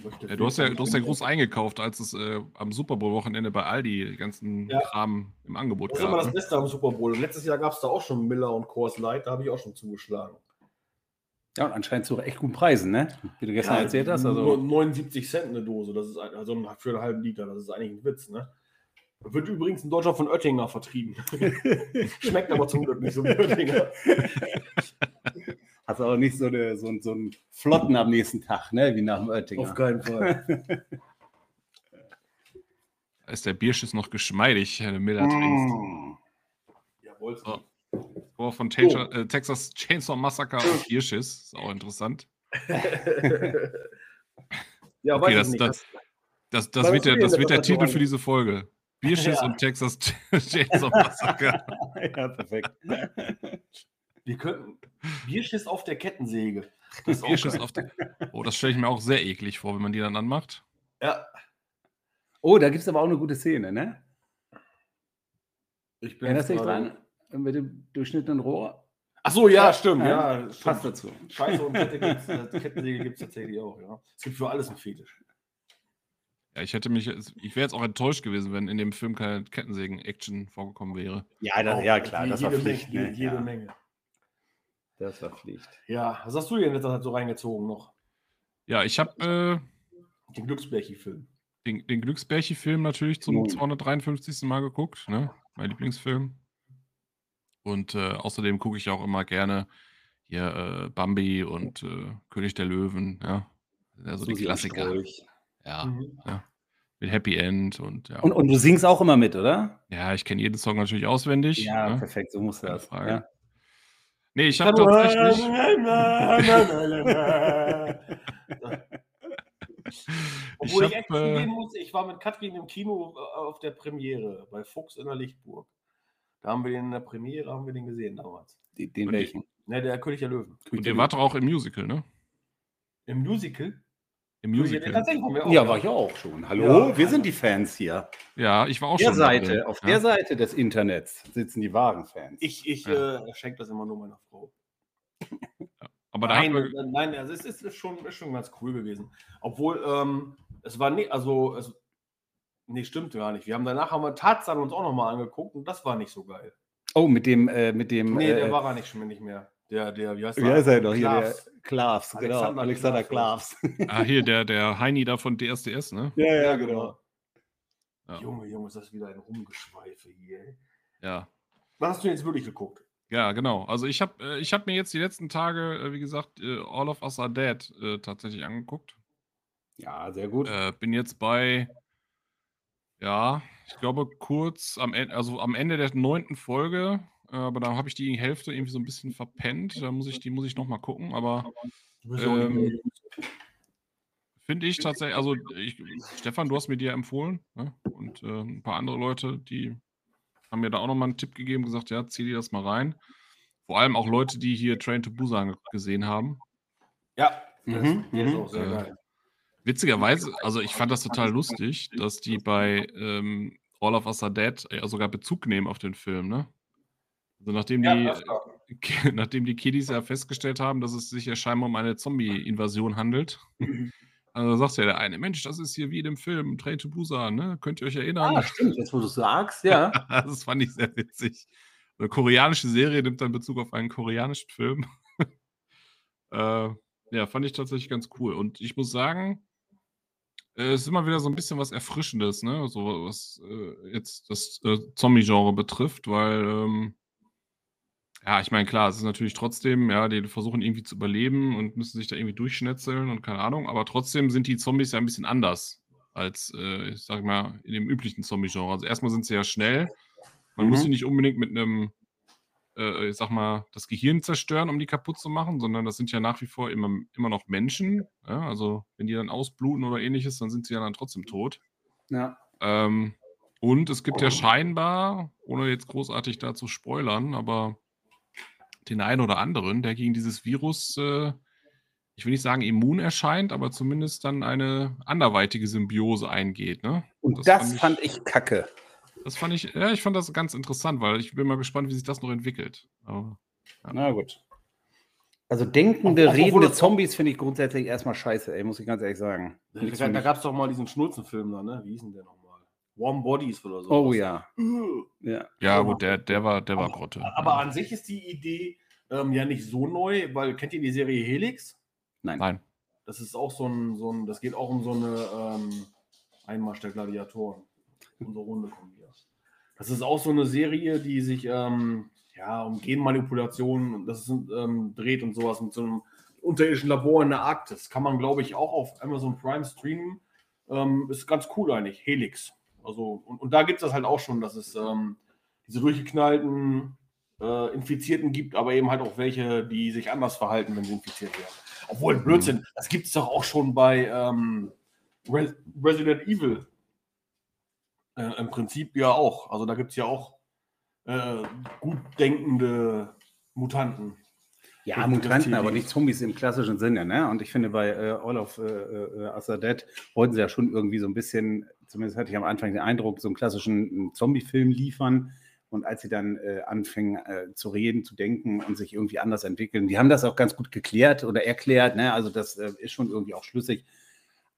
Möchte Ja, du, hast ja, du hast ja groß eingekauft, als es äh, am Super Bowl-Wochenende bei Aldi die ganzen Ja. Kram im Angebot Das ist immer gab. das Ne? Beste am Super Bowl. Und letztes Jahr gab es da auch schon Miller und Coors Light. Da habe ich auch schon zugeschlagen. Ja, und anscheinend zu echt guten Preisen, ne? Wie du gestern erzählt hast. nur Also, 79 Cent eine Dose. Das ist ein, also ein- für einen halben Liter. Das ist eigentlich ein Witz, ne? Wird übrigens in Deutschland von Oettinger vertrieben. Schmeckt aber zum Glück nicht so wie Oettinger. hast du auch nicht so, eine, so, so einen Flotten am nächsten Tag, ne? Wie nach dem Oettinger. Auf keinen Fall. Da ist der Bierschiss noch geschmeidig, wenn du Miller trinkst. Mm. Jawohl. So. Oh, von Tanger, äh, Texas Chainsaw Massacre auf Bierschiss. Ist auch interessant. ja, Okay, weiß das, ich nicht. das, das, das Was wird der, das wird der Titel für diese Folge. Bierschiss Ja. und Texas Chainsaw Massacre. ja, perfekt. Wir könnten Bierschiss auf der Kettensäge. Das Bierschiss auf der. Oh, das stelle ich mir auch sehr eklig vor, wenn man die dann anmacht. Ja, Oh, da gibt es aber auch eine gute Szene, ne? ich bin Erinnerst du dich dran? Mit dem durchschnittenen Rohr? Ach so, ja, stimmt. Ja, Passt stimmt. dazu. Scheiße und Kettensäge gibt es tatsächlich auch, ja. Es gibt für alles einen Fetisch. Ja, ich hätte mich, ich wäre jetzt auch enttäuscht gewesen, wenn in dem Film keine Kettensägen-Action vorgekommen wäre. Ja, das, Auch ja klar, das war Pflicht. Menge, Ne? jede ja, Menge. Das war Pflicht. Ja, was hast du denn in letzter Zeit so reingezogen noch? Ja, ich habe äh, Den Glücksbärchi-Film. den, den Glücksbärchi-Film natürlich zum Nun. 253. Mal geguckt, ne? Mein Lieblingsfilm. Und äh, außerdem gucke ich auch immer gerne hier äh, Bambi und äh, König der Löwen, ja. Also die Susi und Klassiker. Ja, Mhm. mit Happy End und ja. Und, und du singst auch immer mit, oder? Ja, ich kenne jeden Song natürlich auswendig. Ja, ne? perfekt, so muss das. Frage. Ja. Nee, ich habe tatsächlich. Obwohl ich, ich echt äh, muss, ich war mit Katrin im Kino äh, auf der Premiere bei Fuchs in der Lichtburg. Da haben wir den in der Premiere haben wir den gesehen damals. Den, den welchen? Ne, der König der Löwen. Und der war doch auch im Musical, ne? Im Musical? Im Musical. Ja, ja, war ich auch schon. Hallo, ja, wir sind die Fans hier. Ja, ich war auch der schon. Seite, auf ja. der Seite des Internets sitzen die wahren Fans. Ich, ich äh, schenke das immer nur meiner Frau. Aber nein, wir... Nein, also es ist, schon, ist schon ganz cool gewesen. Obwohl, ähm, es war nicht, also, es, nee, stimmt gar nicht. Wir haben danach haben wir Tarzan uns auch nochmal angeguckt und das war nicht so geil. Oh, mit dem, äh, mit dem. Nee, der äh, war er nicht schon nicht mehr. Der, der, wie heißt der? Wie heißt er doch hier? Der Klavs, genau. Alexander Klavs. ah, hier, der, der Heini da von DSDS, ne? Ja, ja, genau. Ja. Junge, Junge, ist das wieder ein Rumgeschweife hier. Ey. Ja. Was hast du jetzt wirklich geguckt? Ja, genau. Also ich habe äh, ich hab mir jetzt die letzten Tage, äh, wie gesagt, äh, All of Us Are Dead äh, tatsächlich angeguckt. Ja, sehr gut. Äh, bin jetzt bei, ja, ich glaube kurz am Ende, also am Ende der neunten Folge, aber da habe ich die Hälfte irgendwie so ein bisschen verpennt. Da muss ich, die muss ich nochmal gucken, aber ähm, finde ich tatsächlich, also ich, Stefan, du hast mir die ja empfohlen ne? und äh, ein paar andere Leute, die haben mir da auch nochmal einen Tipp gegeben, gesagt, ja, zieh dir das mal rein. Vor allem auch Leute, die hier Train to Busan gesehen haben. Ja, das mhm, ist auch sehr äh, geil. Witzigerweise, also ich fand das total lustig, dass die bei ähm, All of Us Are Dead ja sogar Bezug nehmen auf den Film, ne? Also nachdem die, ja, nachdem die Kiddies ja festgestellt haben, dass es sich ja scheinbar um eine Zombie-Invasion handelt, also sagt ja der eine, Mensch, das ist hier wie in dem Film Train to Busan, ne? Könnt ihr euch erinnern? Ah, stimmt, jetzt wo du sagst, ja. das fand ich sehr witzig. Eine koreanische Serie nimmt dann Bezug auf einen koreanischen Film. äh, ja, fand ich tatsächlich ganz cool. Und ich muss sagen, äh, es ist immer wieder so ein bisschen was Erfrischendes, ne? So was äh, jetzt das äh, Zombie-Genre betrifft, weil ähm, ja, ich meine, klar, es ist natürlich trotzdem, ja, die versuchen irgendwie zu überleben und müssen sich da irgendwie durchschnetzeln und keine Ahnung, aber trotzdem sind die Zombies ja ein bisschen anders als, äh, ich sag mal, in dem üblichen Zombie-Genre. Also erstmal sind sie ja schnell. Man mhm. muss sie nicht unbedingt mit einem, äh, ich sag mal, das Gehirn zerstören, um die kaputt zu machen, sondern das sind ja nach wie vor immer, immer noch Menschen. Ja? Also wenn die dann ausbluten oder ähnliches, dann sind sie ja dann trotzdem tot. Ja. Ähm, und es gibt ja scheinbar, ohne jetzt großartig da zu spoilern, aber den einen oder anderen, der gegen dieses Virus, äh, ich will nicht sagen immun erscheint, aber zumindest dann eine anderweitige Symbiose eingeht. Ne? Und das, das fand, ich, fand, ich, kacke. Das fand ich, ja, ich fand das ganz interessant, weil ich bin mal gespannt, wie sich das noch entwickelt. Aber, ja. Na gut. Also denkende, auch, redende Zombies finde ich grundsätzlich erstmal scheiße, ey, muss ich ganz ehrlich sagen. Da, da gab es doch mal diesen Schnulzenfilm da, ne? Wie hieß denn der nochmal? Warm Bodies oder so. Oh ja. ja. Ja, gut, der, der war, der war Grotte. Aber ja. an sich ist die Idee ähm, ja nicht so neu, weil kennt ihr die Serie Helix? Nein. Nein. Das ist auch so ein, so ein das geht auch um so eine ähm, Einmarsch der Gladiatoren. Unsere Runde kommt hier. Das ist auch so eine Serie, die sich ähm, ja, um Genmanipulationen das ist, ähm, dreht und sowas mit so einem unterirdischen Labor in der Arktis. Kann man, glaube ich, auch auf Amazon Prime streamen. Ähm, ist ganz cool eigentlich. Helix. Also, und, und da gibt es das halt auch schon, dass es ähm, diese durchgeknallten äh, Infizierten gibt, aber eben halt auch welche, die sich anders verhalten, wenn sie infiziert werden. Obwohl, Blödsinn, mhm. das gibt es doch auch schon bei ähm, Re Resident Evil. Äh, Im Prinzip ja auch. Also da gibt es ja auch äh, gut denkende Mutanten. Ja, Mutanten, aber nicht Zombies im klassischen Sinne. Ne? Und ich finde, bei äh, All of äh, äh, Us Are Dead wollten sie ja schon irgendwie so ein bisschen zumindest hatte ich am Anfang den Eindruck, so einen klassischen Zombie-Film liefern. Und als sie dann äh, anfingen äh, zu reden, zu denken und sich irgendwie anders entwickeln, die haben das auch ganz gut geklärt oder erklärt. Ne? Also das äh, ist schon irgendwie auch schlüssig.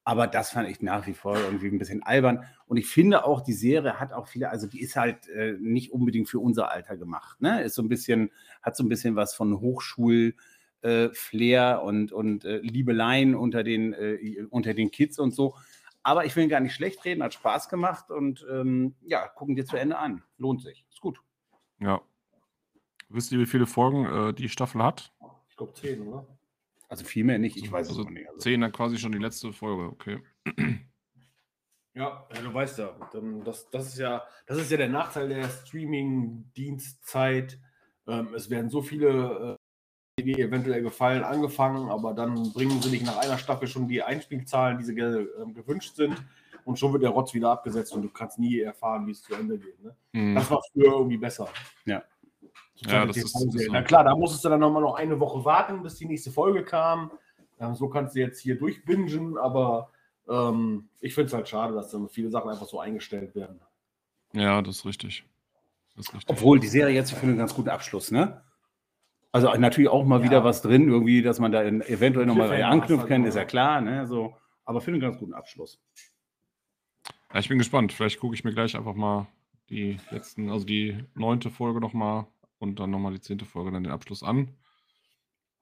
Aber das fand ich nach wie vor irgendwie ein bisschen albern. Und ich finde auch, die Serie hat auch viele, also die ist halt äh, nicht unbedingt für unser Alter gemacht. Ne? Ist so ein bisschen, hat so ein bisschen was von Hochschul- äh, Flair und, und äh, Liebeleien unter den, äh, unter den Kids und so. Aber ich will ihn gar nicht schlecht reden, hat Spaß gemacht und ähm, ja, gucken dir zu Ende an. Lohnt sich. Ist gut. Ja. Wisst ihr, wie viele Folgen äh, die Staffel hat? Ich glaube zehn, oder? Also viel mehr nicht, ich weiß also es nicht. Also. Zehn dann quasi schon die letzte Folge, okay. Ja, du weißt ja, das, das, ist ja, das ist ja der Nachteil der Streaming-Dienstzeit. Ähm, es werden so viele äh, die eventuell gefallen angefangen, aber dann bringen sie nicht nach einer Staffel schon die Einspielzahlen, die sie äh, gewünscht sind. Und schon wird der Rotz wieder abgesetzt und du kannst nie erfahren, wie es zu Ende geht. Ne? Mhm. Das war früher irgendwie besser. Ja. Ja, das ist, das Na klar, da musstest du dann nochmal noch eine Woche warten, bis die nächste Folge kam. Ähm, so kannst du jetzt hier durchbingen, aber ähm, ich finde es halt schade, dass dann viele Sachen einfach so eingestellt werden. Ja, das ist richtig. Das ist richtig. Obwohl die Serie jetzt für einen ganz guten Abschluss, ne? Also natürlich auch mal ja. wieder was drin, irgendwie, dass man da in, eventuell nochmal anknüpfen kann, ist ja klar, ne? So, aber für einen ganz guten Abschluss. Ja, ich bin gespannt. Vielleicht gucke ich mir gleich einfach mal die letzten, also die neunte Folge nochmal und dann nochmal die zehnte Folge, dann den Abschluss an.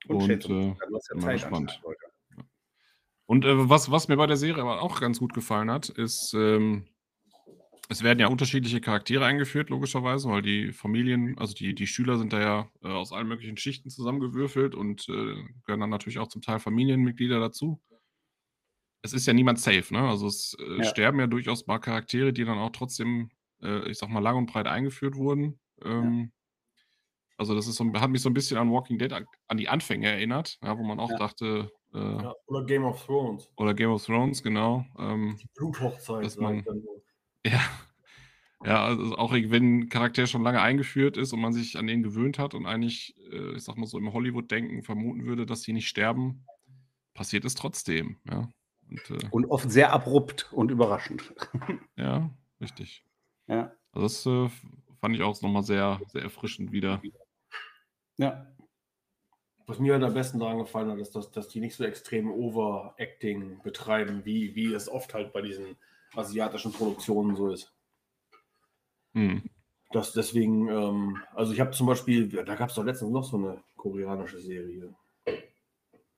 Und, und äh, mal gespannt. Und äh, was, was mir bei der Serie aber auch ganz gut gefallen hat, ist, ähm, es werden ja unterschiedliche Charaktere eingeführt, logischerweise, weil die Familien, also die, die Schüler sind da ja äh, aus allen möglichen Schichten zusammengewürfelt und äh, gehören dann natürlich auch zum Teil Familienmitglieder dazu. Es ist ja niemand safe, ne? Also es äh, ja. sterben ja durchaus mal Charaktere, die dann auch trotzdem, äh, ich sag mal, lang und breit eingeführt wurden. Ähm, ja. Also das ist so, hat mich so ein bisschen an Walking Dead an, die Anfänge erinnert, ja, wo man auch ja. dachte, äh, ja, oder Game of Thrones. Oder Game of Thrones, genau. Ähm, Die Bluthochzeit. Dass man, ja, ja, also auch wenn ein Charakter schon lange eingeführt ist und man sich an den gewöhnt hat und eigentlich, äh, ich sag mal so im Hollywood-Denken vermuten würde, dass sie nicht sterben, passiert es trotzdem. Ja. Und, äh, und oft sehr abrupt und überraschend. ja, richtig. Ja. Also das äh, fand ich auch nochmal sehr, sehr erfrischend wieder. Ja. Was mir halt am besten daran gefallen hat, ist, dass, dass die nicht so extrem Overacting betreiben, wie, wie es oft halt bei diesen asiatischen Produktionen so ist. Hm. Das deswegen, ähm, also ich habe zum Beispiel, da gab es doch letztens noch so eine koreanische Serie.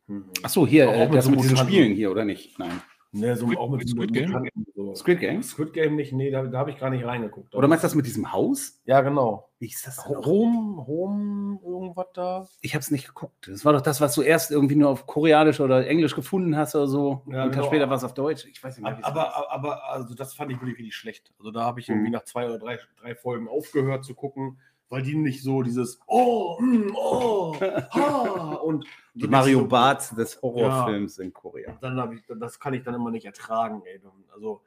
Hm. Achso, hier, äh, das mit diesen Spielen hier, oder nicht? Nein. Ne, so auch mit Squid Game? So. Squid Game? Squid Game nicht, nee, da, da habe ich gar nicht reingeguckt. Oder meinst du das mit diesem Haus? Ja, genau. Wie ist das denn? Home, Home, irgendwas da? Ich habe es nicht geguckt. Das war doch das, was du erst irgendwie nur auf Koreanisch oder Englisch gefunden hast oder so. Ja, und genau. später war es auf Deutsch. Ich weiß nicht mehr, aber, aber, aber, also das fand ich wirklich richtig schlecht. Also da habe ich irgendwie mhm. nach zwei oder drei, drei Folgen aufgehört zu gucken weil die nicht so dieses Oh, mm, oh, ha und die Mario so, Barth des Horrorfilms ja, in Korea. Dann ich, das kann ich dann immer nicht ertragen. Ey. Also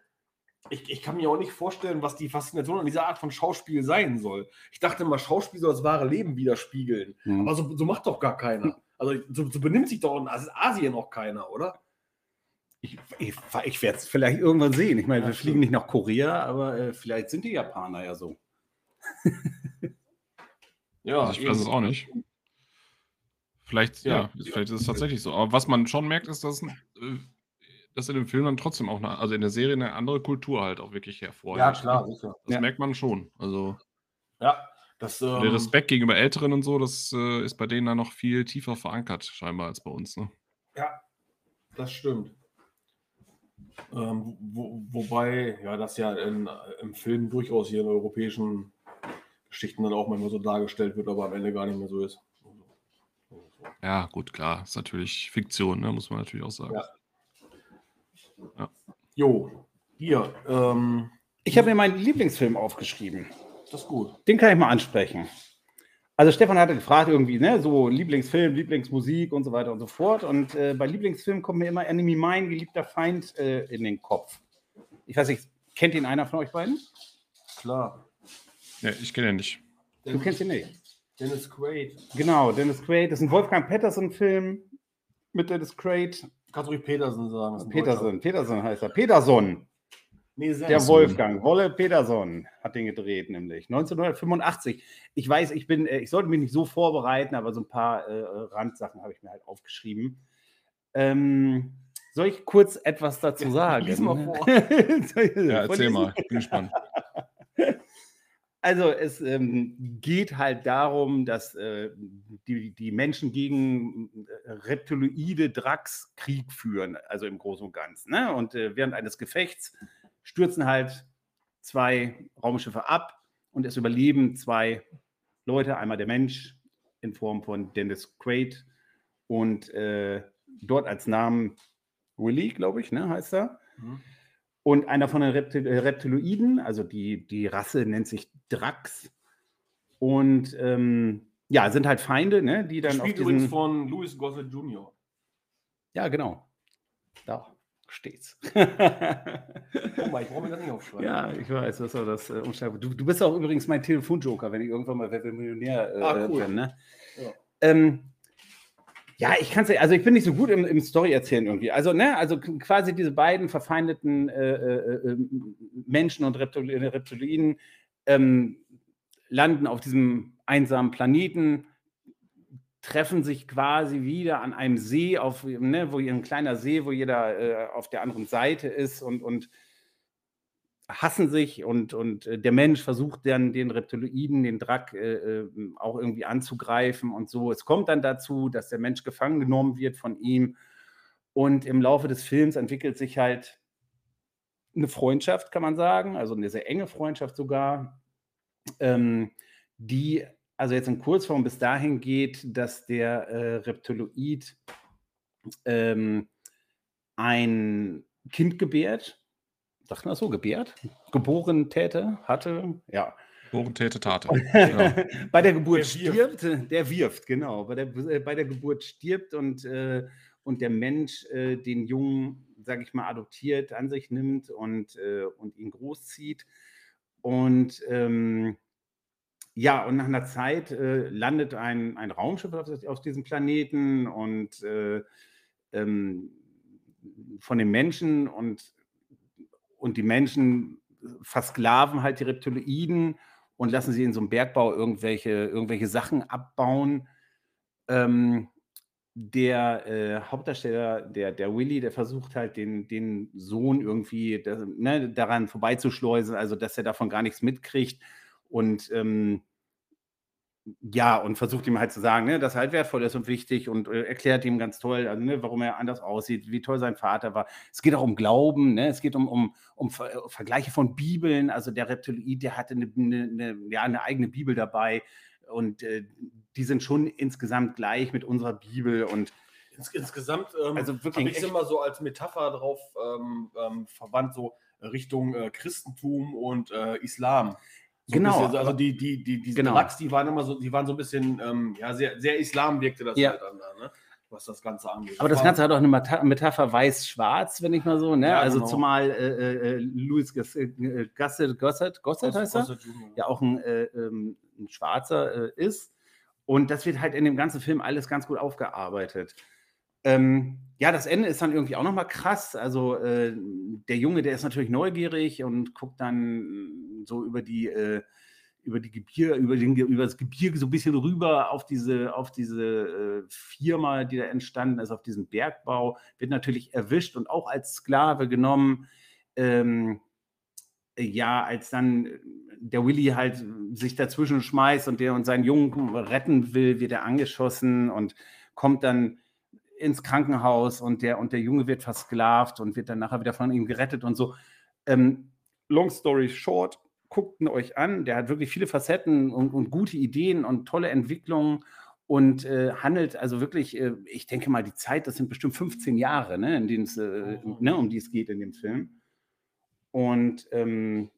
ich, ich kann mir auch nicht vorstellen, was die Faszination an dieser Art von Schauspiel sein soll. Ich dachte immer, Schauspiel soll das wahre Leben widerspiegeln. Mhm. Aber so, so, macht doch gar keiner. Also so, so benimmt sich doch in Asien auch keiner, oder? Ich, ich, ich werde es vielleicht irgendwann sehen. Ich meine, ja, wir fliegen nicht nach Korea, aber äh, vielleicht sind die Japaner ja so. Ja, also ich weiß es auch nicht. Vielleicht, ja, ja, vielleicht ist es tatsächlich so. Aber was man schon merkt, ist, dass, äh, dass in dem Film dann trotzdem auch, eine, also in der Serie eine andere Kultur halt auch wirklich hervorhebt. Ja, klar, sicher. Das ja. merkt man schon. Also, ja, das, ähm, der Respekt gegenüber Älteren und so, das äh, ist bei denen dann noch viel tiefer verankert, scheinbar, als bei uns. Ne? Ja, das stimmt. Ähm, wo, wobei, ja, das ja in, im Film durchaus hier in europäischen Geschichten dann auch manchmal so dargestellt wird, aber am Ende gar nicht mehr so ist. Ja, gut, klar. Ist natürlich Fiktion, ne? muss man natürlich auch sagen. Ja. Ja. Jo, hier. Ähm, ich habe mir meinen Lieblingsfilm aufgeschrieben. Das ist gut. Den kann ich mal ansprechen. Also Stefan hatte gefragt irgendwie, ne, so Lieblingsfilm, Lieblingsmusik und so weiter und so fort. Und äh, bei Lieblingsfilm kommt mir immer Enemy Mine, geliebter Feind, äh, in den Kopf. Ich weiß nicht, kennt ihn einer von euch beiden? Klar. Ja, ich kenne ihn nicht. Du kennst ihn nicht. Dennis Quaid. Genau, Dennis Quaid. Das ist ein Wolfgang Petterson-Film mit Dennis Quaid. Kannst du ruhig Peterson sagen. Peterson, Peterson heißt er. Peterson. Nee, der Wolfgang, Wolle Peterson hat den gedreht, nämlich 1985. Ich weiß, ich bin, äh, ich sollte mich nicht so vorbereiten, aber so ein paar äh, Randsachen habe ich mir halt aufgeschrieben. Ähm, soll ich kurz etwas dazu sagen? Lies mal vor. ja, erzähl mal, ich bin gespannt. Also es ähm, geht halt darum, dass äh, die, die Menschen gegen äh, Reptiloide Drax Krieg führen, also im Großen und Ganzen. Ne? Und äh, während eines Gefechts stürzen halt zwei Raumschiffe ab und es überleben zwei Leute, einmal der Mensch in Form von Dennis Quaid und äh, dort als Namen Willy, glaube ich, ne, heißt er. Mhm. Und einer von den Reptil äh, Reptiloiden, also die, die Rasse nennt sich Drax. Und ähm, ja, sind halt Feinde, ne, die dann. Spielt übrigens von Louis Gossett Jr. Ja, genau. Da steht's. oh mal, ich brauche mir das nicht aufschreiben. Ja, ich weiß, das war das äh, du, du bist auch übrigens mein Telefonjoker, wenn ich irgendwann mal Wer Millionär äh, ah, cool. bin. Ne? Ja. Ähm, ja, ich kann es also ich bin nicht so gut im, im Story erzählen irgendwie. Also, ne, also quasi diese beiden verfeindeten äh, äh, äh Menschen und Reptilien ähm, landen auf diesem einsamen Planeten, treffen sich quasi wieder an einem See, auf, ne, wo ein kleiner See, wo jeder äh, auf der anderen Seite ist und, und hassen sich und, und äh, der Mensch versucht dann den Reptiloiden, den Drack äh, äh, auch irgendwie anzugreifen und so. Es kommt dann dazu, dass der Mensch gefangen genommen wird von ihm und im Laufe des Films entwickelt sich halt eine Freundschaft, kann man sagen, also eine sehr enge Freundschaft sogar, ähm, die also jetzt in Kurzform bis dahin geht, dass der äh, Reptiloid ähm, ein Kind gebärt, sagt man so, gebärt, geboren täte, hatte, ja. Geboren täte, tate. Genau. bei der Geburt der stirbt, wirft. der wirft, genau. Bei der, äh, bei der Geburt stirbt und, äh, und der Mensch äh, den Jungen, sage ich mal, adoptiert, an sich nimmt und, äh, und ihn großzieht. Und ähm, ja, und nach einer Zeit äh, landet ein, ein Raumschiff auf, auf diesem Planeten und äh, ähm, von den Menschen und, und die Menschen versklaven halt die Reptiloiden und lassen sie in so einem Bergbau irgendwelche, irgendwelche Sachen abbauen. Ähm, der äh, Hauptdarsteller, der, der Willy, der versucht halt den, den Sohn irgendwie das, ne, daran vorbeizuschleusen, also dass er davon gar nichts mitkriegt und ähm, ja, und versucht ihm halt zu sagen, ne, dass er halt wertvoll ist und wichtig und äh, erklärt ihm ganz toll, also, ne, warum er anders aussieht, wie toll sein Vater war. Es geht auch um Glauben, ne? es geht um, um, um Ver äh, Vergleiche von Bibeln. Also der Reptiloid, der hatte eine, eine, eine, ja, eine eigene Bibel dabei und äh, die sind schon insgesamt gleich mit unserer Bibel und Ins, insgesamt ähm, also wirklich ich immer so als Metapher drauf ähm, ähm, verwandt, so Richtung äh, Christentum und äh, Islam. So genau. Bisschen, also die, die, die, diese genau. Lachs, die waren immer so, die waren so ein bisschen, ähm, ja, sehr, sehr Islam wirkte das ja. halt da, ne? was das Ganze angeht. Aber das Ganze hat auch eine Metapher weiß-schwarz, wenn ich mal so, ne? Ja, also genau. zumal äh, äh, äh Louis äh, Gossett, Gossett, Gossett heißt er, ja auch ein, äh, ähm, ein Schwarzer äh, ist. Und das wird halt in dem ganzen Film alles ganz gut aufgearbeitet. Ähm, ja, das Ende ist dann irgendwie auch nochmal krass. Also äh, der Junge, der ist natürlich neugierig und guckt dann so über die, äh, über die Gebirge, über, den, über das Gebirge so ein bisschen rüber auf diese, auf diese äh, Firma, die da entstanden ist, auf diesen Bergbau, wird natürlich erwischt und auch als Sklave genommen. Ähm, ja, als dann der Willy halt sich dazwischen schmeißt und der und seinen Jungen retten will, wird er angeschossen und kommt dann ins Krankenhaus und der, und der Junge wird versklavt und wird dann nachher wieder von ihm gerettet und so. Ähm, long story short, guckt ihn euch an. Der hat wirklich viele Facetten und, und gute Ideen und tolle Entwicklungen und äh, handelt also wirklich, äh, ich denke mal, die Zeit, das sind bestimmt 15 Jahre, ne, in denen es, äh, mhm. ne, um die es geht in dem Film. Und ähm,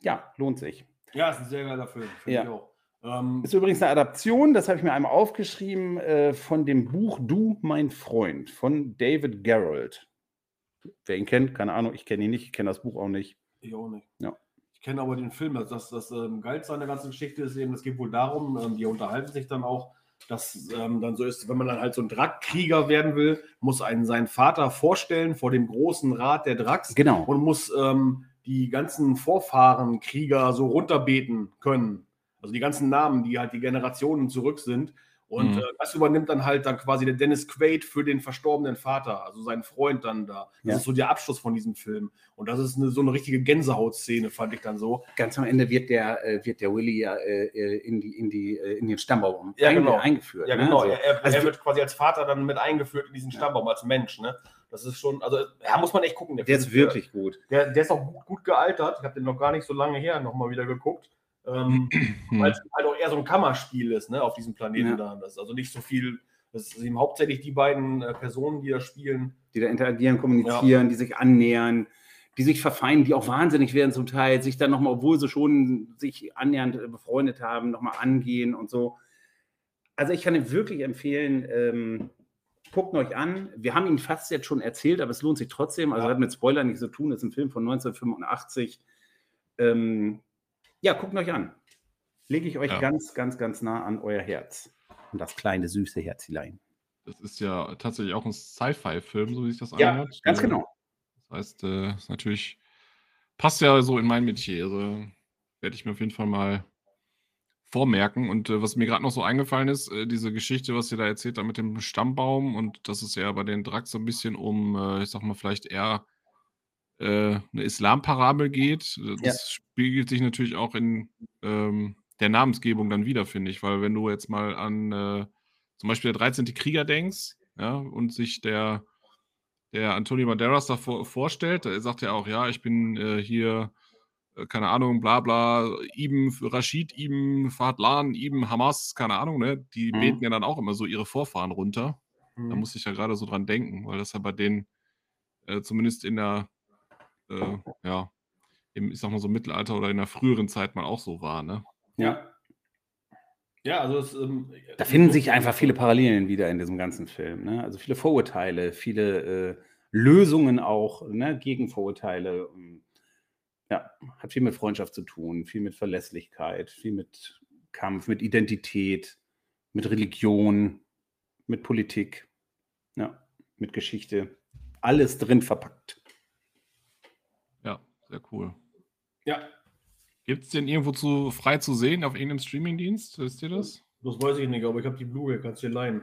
ja, lohnt sich. Ja, ist ein sehr geiler Film, finde ja. Ähm, ist übrigens eine Adaption, das habe ich mir einmal aufgeschrieben, äh, von dem Buch Du, mein Freund von David Gerrold. Wer ihn kennt, keine Ahnung, ich kenne ihn nicht, ich kenne das Buch auch nicht. Ich auch nicht. Ja. Ich kenne aber den Film, das, das, das ähm, Geilste an der ganzen Geschichte ist eben, es geht wohl darum, ähm, die unterhalten sich dann auch, dass ähm, dann so ist, wenn man dann halt so ein Drackkrieger werden will, muss einen seinen Vater vorstellen vor dem großen Rat der Dracks. Genau. Und muss ähm, die ganzen Vorfahren Krieger so runterbeten können. Also die ganzen Namen, die halt die Generationen zurück sind. Und mhm. äh, das übernimmt dann halt dann quasi der Dennis Quaid für den verstorbenen Vater, also seinen Freund dann da. Das ja. ist so der Abschluss von diesem Film. Und das ist eine, so eine richtige Gänsehautszene, fand ich dann so. Ganz am Ende wird der, äh, wird der Willy ja äh, äh in, die, in, die, äh, in den Stammbaum ja, genau. eingeführt. Ja, ne? genau. Ne? Also, er, also er, wird quasi als Vater dann mit eingeführt in diesen Stammbaum, als Mensch. Ne? Das ist schon, also ja, muss man echt gucken. Der, der ist wirklich gut. Der, der ist auch gut, gut gealtert. Ich habe den noch gar nicht so lange her nochmal wieder geguckt. Ähm, weil es halt auch eher so ein Kammerspiel ist, ne, auf diesem Planeten ja. da. Das ist also nicht so viel, das sind eben hauptsächlich die beiden äh, Personen, die da spielen. Die da interagieren, kommunizieren, ja. die sich annähern. die sich verfeinden, die auch wahnsinnig werden zum Teil, sich dann nochmal, obwohl sie schon sich annähernd äh, befreundet haben, nochmal angehen und so. Also ich kann Ihnen wirklich empfehlen, ähm, guckt euch an. Wir haben ihn fast jetzt schon erzählt, aber es lohnt sich trotzdem. Also ja. hat mit Spoilern nichts zu tun. Das ist ein Film von 1985. Ähm, ja, guckt euch an. Lege ich euch ja. ganz, ganz, ganz nah an euer Herz. Und das kleine, süße Herzilein. Das ist ja tatsächlich auch ein Sci-Fi-Film, so wie sich das ja, anhört. Ganz genau. Das heißt, äh, ist natürlich passt ja so in mein Metier. Also werde ich mir auf jeden Fall mal vormerken. Und äh, was mir gerade noch so eingefallen ist, äh, diese Geschichte, was ihr da erzählt habt mit dem Stammbaum und dass es ja bei den Drax so ein bisschen um, äh, ich sag mal, vielleicht eher äh, eine Islamparabel geht. Äh, das ja. spiegelt sich natürlich auch in ähm, der Namensgebung dann wieder, finde ich. Weil wenn du jetzt mal an äh, zum Beispiel der 13. Krieger denkst, ja, und sich der, der Antonio Banderas da vor, vorstellt, er sagt ja auch, ja, ich bin äh, hier, äh, keine Ahnung, bla bla, Ibn Rashid, Ibn Fadlan, Ibn Hamas, keine Ahnung, ne? Die mhm. beten ja dann auch immer so ihre Vorfahren runter. Mhm. Da muss ich ja gerade so dran denken, weil das ja bei denen äh, zumindest in der, äh, ja, im, ich sag mal so Mittelalter oder in der früheren Zeit mal auch so war, ne? Ja. Ja, also es, ähm, da finden sich einfach viele Parallelen wieder in diesem ganzen Film. Ne? Also viele Vorurteile, viele äh, Lösungen auch ne, gegen Vorurteile. Ja, hat viel mit Freundschaft zu tun, viel mit Verlässlichkeit, viel mit Kampf, mit Identität, mit Religion, mit Politik, ja, mit Geschichte. Alles drin verpackt. Ja, sehr cool. Ja, Gibt es den irgendwo zu, frei zu sehen auf irgendeinem Streamingdienst? Wisst ihr das? Das weiß ich nicht, aber ich habe die Blu-ray, kannst du dir leihen.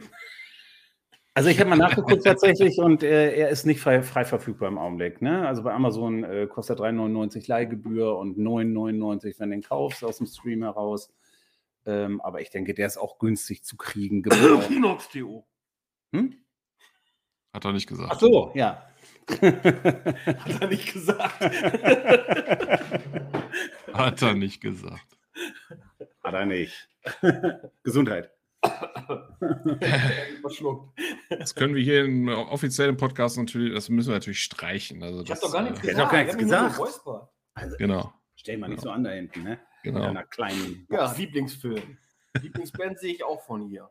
Also ich habe mal nachgeguckt tatsächlich und äh, er ist nicht frei, frei, verfügbar im Augenblick. Ne? Also bei Amazon äh, kostet 3,99 Leihgebühr und 9,99, wenn du den kaufst aus dem Stream heraus. Ähm, aber ich denke, der ist auch günstig zu kriegen. Inox.to. Hm? Hat er nicht gesagt. Ach so, ja. Hat er nicht gesagt. Hat er nicht gesagt. Hat er nicht. Gesundheit. Das können wir hier im offiziellen Podcast natürlich, das müssen wir natürlich streichen. Also ich habe doch gar nichts gesagt. Ich habe gar nichts gesagt. Also, genau. Stell mal nicht genau. so an da hinten, ne? Genau. In einer kleinen. Box. Ja, Lieblingsfilm. Lieblingsband sehe ich auch von hier.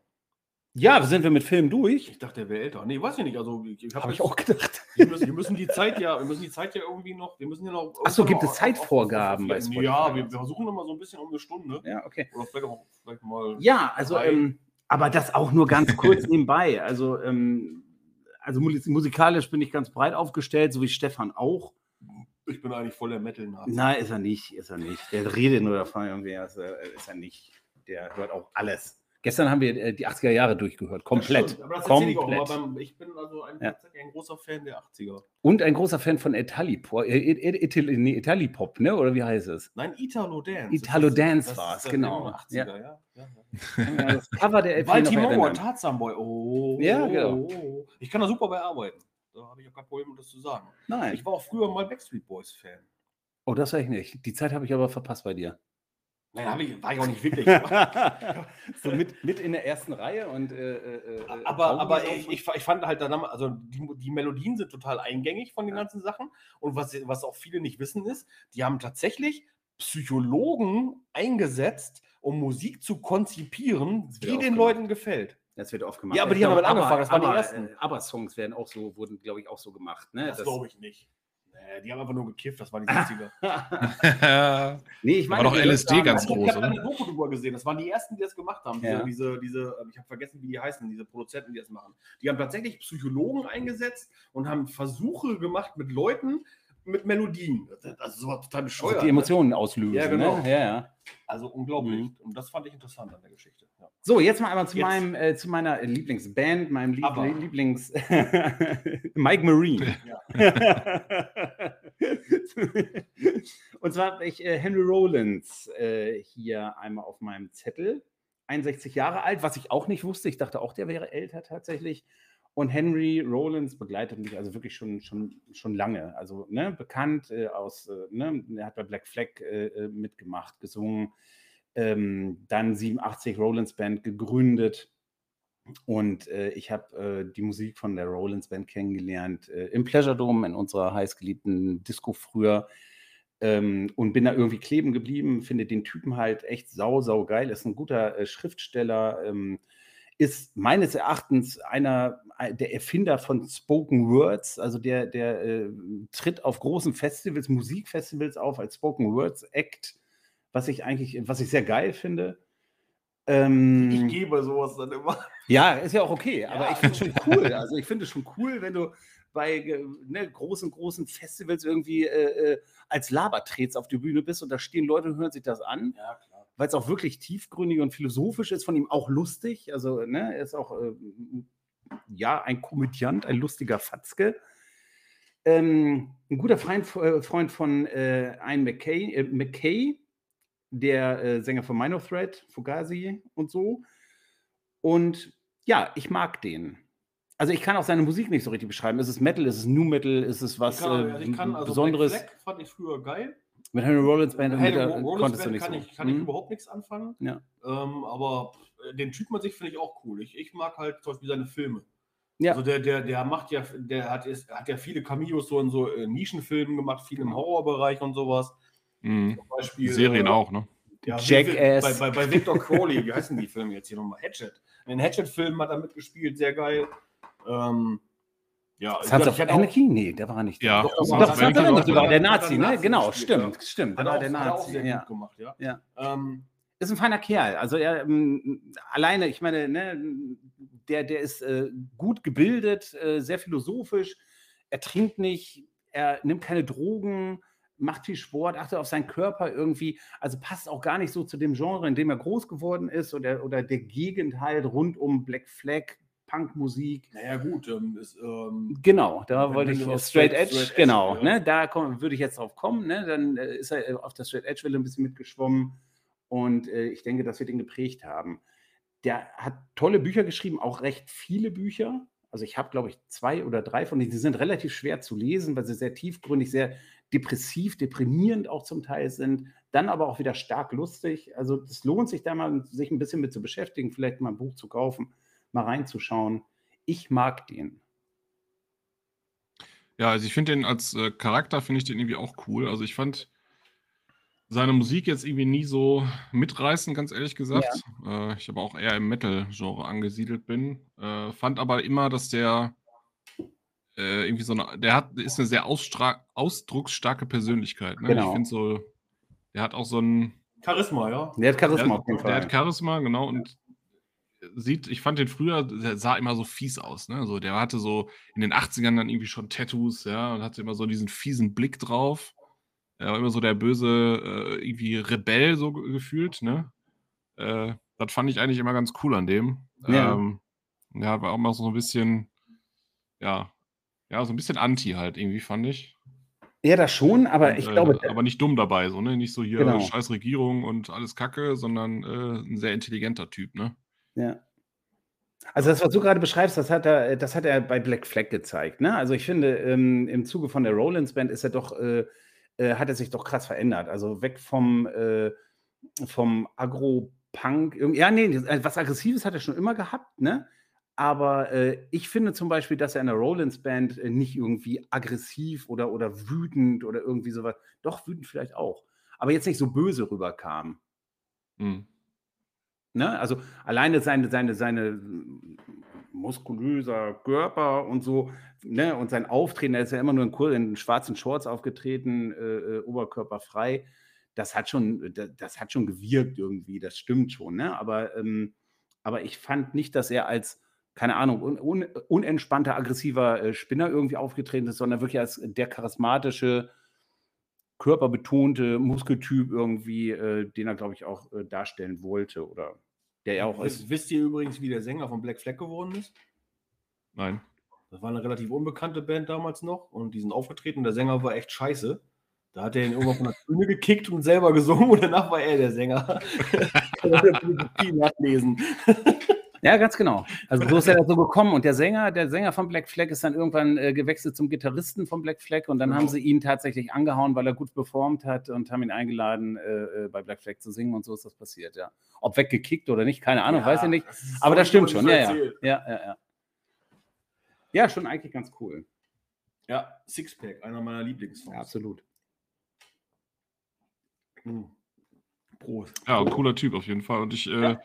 Ja, sind wir mit Film durch? Ich dachte, der wäre älter. Nee, weiß ich nicht. Also, ich habe hab ich auch gedacht. Wir müssen, wir müssen, die Zeit ja, wir müssen die Zeit ja irgendwie noch, wir müssen ja noch. Achso, gibt es Zeitvorgaben bei Spotify? Ja, wir, wir versuchen immer so ein bisschen um eine Stunde. Ja, okay. Oder vielleicht auch vielleicht mal. Ja, also, ähm, aber das auch nur ganz kurz nebenbei. Also, ähm, also musikalisch bin ich ganz breit aufgestellt, so wie Stefan auch. Ich bin eigentlich voll der metal -Nazi. Nein, ist er nicht, ist er nicht. Der redet nur davon irgendwie, ist er nicht. Der hört auch alles. Gestern haben wir äh, die 80er Jahre durchgehört, komplett. Ja, aber das komplett. Ich, auch ich, bin also ein, ja. ein, großer Fan der 80er. Und ein großer Fan von Italipop, äh, Itali, nee, Italipop, ne? Oder wie heißt es? Nein, Italo Dance. Italo Dance war es, genau. 80er, ja. ja. das Cover der Baltimore, Tarzan Boy. Oh, ja, genau. Oh. Ich kann da super bei arbeiten. Da habe ich auch kein Problem, das zu sagen. Nein. Ich war auch früher mal Backstreet Boys Fan. Oh, das war ich nicht. Die Zeit habe ich aber verpasst bei dir. Nein, ich, war ich auch nicht wirklich. so mit, mit in der ersten Reihe und. Äh, äh, äh aber aber ich, ich, ich, fand halt dann, also die, die, Melodien sind total eingängig von den ganzen Sachen. Und was, was auch viele nicht wissen ist, die haben tatsächlich Psychologen eingesetzt, um Musik zu konzipieren, wie den Leuten gefällt. Das wird oft gemacht. Ja, aber die haben damit angefangen, das waren die ersten. Aber Songs werden auch so, wurden, glaube ich, auch so gemacht. Ne? Das, das glaube ich nicht. Äh, die haben einfach nur gekifft, das waren die 70er. nee, ich meine. War doch LSD ganz groß, Ich habe eine Doku drüber gesehen, das waren die ersten, die das gemacht haben. Ja. Diese, diese, ähm, ich habe vergessen, wie die heißen, diese Produzenten, die das machen. Die haben tatsächlich Psychologen eingesetzt und haben Versuche gemacht mit Leuten, mit Melodien. Das ist sowas total bescheuert. Also die Emotionen auslösen. Ja, genau. Ne? Ja, ja. Also unglaublich. Mhm. Und das fand ich interessant an der Geschichte. Ja. So, jetzt mal einmal zu, meinem, äh, zu meiner Lieblingsband, meinem Lieb Aber. Lieblings Mike Marine. Und zwar habe ich äh, Henry Rollins äh, hier einmal auf meinem Zettel. 61 Jahre alt, was ich auch nicht wusste. Ich dachte auch, der wäre älter tatsächlich. Und Henry Rollins begleitet mich also wirklich schon, schon, schon lange. Also ne, bekannt äh, aus, äh, ne, er hat bei Black Flag äh, äh mitgemacht, gesungen. Ähm, dann 87 Rollins Band gegründet. Und äh, ich habe äh, die Musik von der Rollins Band kennengelernt im Pleasure Dome in unserer heißgeliebten Disco früher ähm, und bin da irgendwie kleben geblieben. Finde den Typen halt echt sau, sau geil. Ist ein guter Schriftsteller. Ähm, ist meines Erachtens einer der Erfinder von Spoken Words, also der, der äh, tritt auf großen Festivals, Musikfestivals auf als Spoken Words Act, was ich eigentlich, was ich sehr geil finde. Ähm, ich gebe sowas dann immer. Ja, ist ja auch okay, aber ja. ich finde es schon cool. Also ich finde es schon cool, wenn du bei äh, ne, großen, großen Festivals irgendwie äh, äh, als Labertrets auf die Bühne bist und da stehen Leute und hören sich das an. Ja, klar. Weil es auch wirklich tiefgründig und philosophisch ist, von ihm auch lustig. Also, ne, er ist auch, äh, ja, ein Komödiant, ein lustiger Fatzke. Ähm, ein guter Freund, äh, Freund von äh, Ian McKay, äh, McKay der äh, Sänger von Minor Threat, Fugazi und so. Und ja, ich mag den. Also ich kann auch seine Musik nicht so richtig beschreiben. Ist es Metal, ist es New Metal, ist es was kann, äh, also kann, also Besonderes? Black Flag fand ich früher geil. Mit Henry Rollins Band, mit der, konntest Band du nicht kann, so. ich, kann hm? ich überhaupt nichts anfangen. Ja. Ähm, aber den Typ an sich finde ich auch cool. Ich, ich mag halt zum Beispiel seine Filme. Ja. Also der, der, der macht ja, der hat, ist, hat ja viele Cameos so in so äh, Nischenfilmen gemacht, viel im Horrorbereich und sowas. Mhm. Zum Beispiel, Serien äh, auch, ne? Ja, Jackass. Bei, bei, bei Victor Crowley, wie heißen die Filme jetzt hier nochmal? Hatchet. In den Hatchet-Filmen hat er mitgespielt, sehr geil. Ähm, ja, Sons of Anarchy? Nee, der war nicht. Ja, doch, doch, doch, doch, doch, der Nazi, ne? Genau, stimmt, ja. stimmt. Hat, auch, der Nazi. ja. gut gemacht, ja. ja. Ähm, ist ein feiner Kerl. Also er ähm, alleine, ich meine, ne, der, der ist äh, gut gebildet, äh, sehr philosophisch. Er trinkt nicht, er nimmt keine Drogen macht viel Sport, achtet auf seinen Körper irgendwie, also passt auch gar nicht so zu dem Genre, in dem er groß geworden ist oder, oder der Gegend halt rund um Black Flag, Punkmusik. Naja, gut. Ähm, ist, ähm, genau, da wollte ich Straight Edge, Straight genau, Edge, ja. ne, da komm, würde ich jetzt drauf kommen, ne, dann äh, ist er äh, auf der Straight Edge-Welle ein bisschen mitgeschwommen und äh, ich denke, das wird ihn geprägt haben. Der hat tolle Bücher geschrieben, auch recht viele Bücher. Also ich habe, glaube ich, zwei oder drei von denen. Die sind relativ schwer zu lesen, weil sie sehr tiefgründig, sehr depressiv, deprimierend auch zum Teil sind, dann aber auch wieder stark lustig. Also es lohnt sich da mal, sich ein bisschen mit zu beschäftigen, vielleicht mal ein Buch zu kaufen, mal reinzuschauen. Ich mag den. Ja, also ich finde den als äh, Charakter, finde ich den irgendwie auch cool. Also ich fand seine Musik jetzt irgendwie nie so mitreißend, ganz ehrlich gesagt. Ja. Äh, ich aber auch eher im Metal-Genre angesiedelt bin. Äh, fand aber immer, dass der äh, irgendwie so eine, der hat, ist eine sehr ausdrucksstarke Persönlichkeit. Ne? Genau. Ich finde so, der hat auch so ein Charisma, ja. Der hat Charisma der, auf jeden Fall. Der hat Charisma, genau. Und sieht, ich fand den früher, der sah immer so fies aus. Ne? So, der hatte so in den 80ern dann irgendwie schon Tattoos, ja, und hatte immer so diesen fiesen Blick drauf. Er war immer so der böse, äh, irgendwie Rebell so gefühlt, ne? Äh, das fand ich eigentlich immer ganz cool an dem. Ja. Ähm, ja, war auch mal so ein bisschen, ja, ja, so ein bisschen anti halt irgendwie, fand ich. Ja, das schon, aber und, ich äh, glaube. aber nicht dumm dabei, so, ne? Nicht so hier genau. scheiß Regierung und alles Kacke, sondern äh, ein sehr intelligenter Typ, ne? Ja. Also das, was du gerade beschreibst, das hat er, das hat er bei Black Flag gezeigt. Ne? Also ich finde, ähm, im Zuge von der Rollins Band ist er doch, äh, äh, hat er sich doch krass verändert. Also weg vom, äh, vom Agro-Punk. Ja, nee, was Aggressives hat er schon immer gehabt, ne? Aber äh, ich finde zum Beispiel, dass er in der Rollins Band äh, nicht irgendwie aggressiv oder, oder wütend oder irgendwie sowas, doch wütend vielleicht auch, aber jetzt nicht so böse rüberkam. Mhm. Ne? Also alleine seine, seine, seine muskulöser Körper und so, ne? und sein Auftreten, er ist ja immer nur in, in schwarzen Shorts aufgetreten, äh, äh, oberkörperfrei. Das hat schon, das, hat schon gewirkt irgendwie, das stimmt schon, ne? Aber, ähm, aber ich fand nicht, dass er als keine Ahnung, un, un, unentspannter, aggressiver äh, Spinner irgendwie aufgetreten ist, sondern wirklich als der charismatische, körperbetonte Muskeltyp irgendwie, äh, den er, glaube ich, auch äh, darstellen wollte oder der ja auch ist. Wisst ihr übrigens, wie der Sänger von Black Flag geworden ist? Nein. Das war eine relativ unbekannte Band damals noch und die sind aufgetreten. Der Sänger war echt scheiße. Da hat er ihn irgendwann von der Bühne gekickt und selber gesungen und danach war er der Sänger. Kann man nachlesen. Ja, ganz genau. Also so ist er so gekommen und der Sänger, der Sänger von Black Flag ist dann irgendwann äh, gewechselt zum Gitarristen von Black Flag und dann genau. haben sie ihn tatsächlich angehauen, weil er gut performt hat und haben ihn eingeladen, äh, äh bei Black Flag zu singen und so ist das passiert, ja. Ob weggekickt oder nicht, keine Ahnung, ja, weiß ich nicht. Aber das stimmt schon, ja, ja. ja, ja, ja. Ja, schon eigentlich ganz cool. Ja, Sixpack, einer meiner Lieblingssongs. Ja, absolut. Mhm. Prost. Ja, cooler Typ auf jeden Fall. Und ich äh,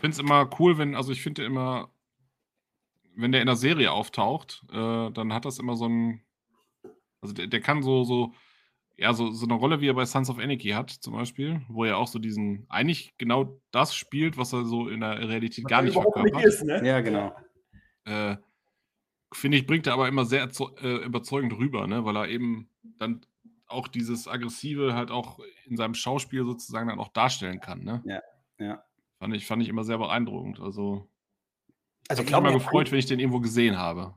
finde es immer cool, wenn, also ich finde immer, wenn der in der Serie auftaucht, äh, dann hat das immer so ein, also der, der kann so, so, ja, so, so eine Rolle, wie er bei Sons of Anarchy hat, zum Beispiel, wo er auch so diesen, eigentlich genau das spielt, was er so in der Realität was gar nicht verkörpert. Nicht ist, ne? Ja, genau. Äh, Finde ich, bringt er aber immer sehr äh, überzeugend rüber, ne? weil er eben dann auch dieses Aggressive halt auch in seinem Schauspiel sozusagen dann auch darstellen kann. Ne? Ja, ja. Fand ich, fand ich immer sehr beeindruckend. Also, also ich habe mich immer gefreut, wenn ich den irgendwo gesehen habe.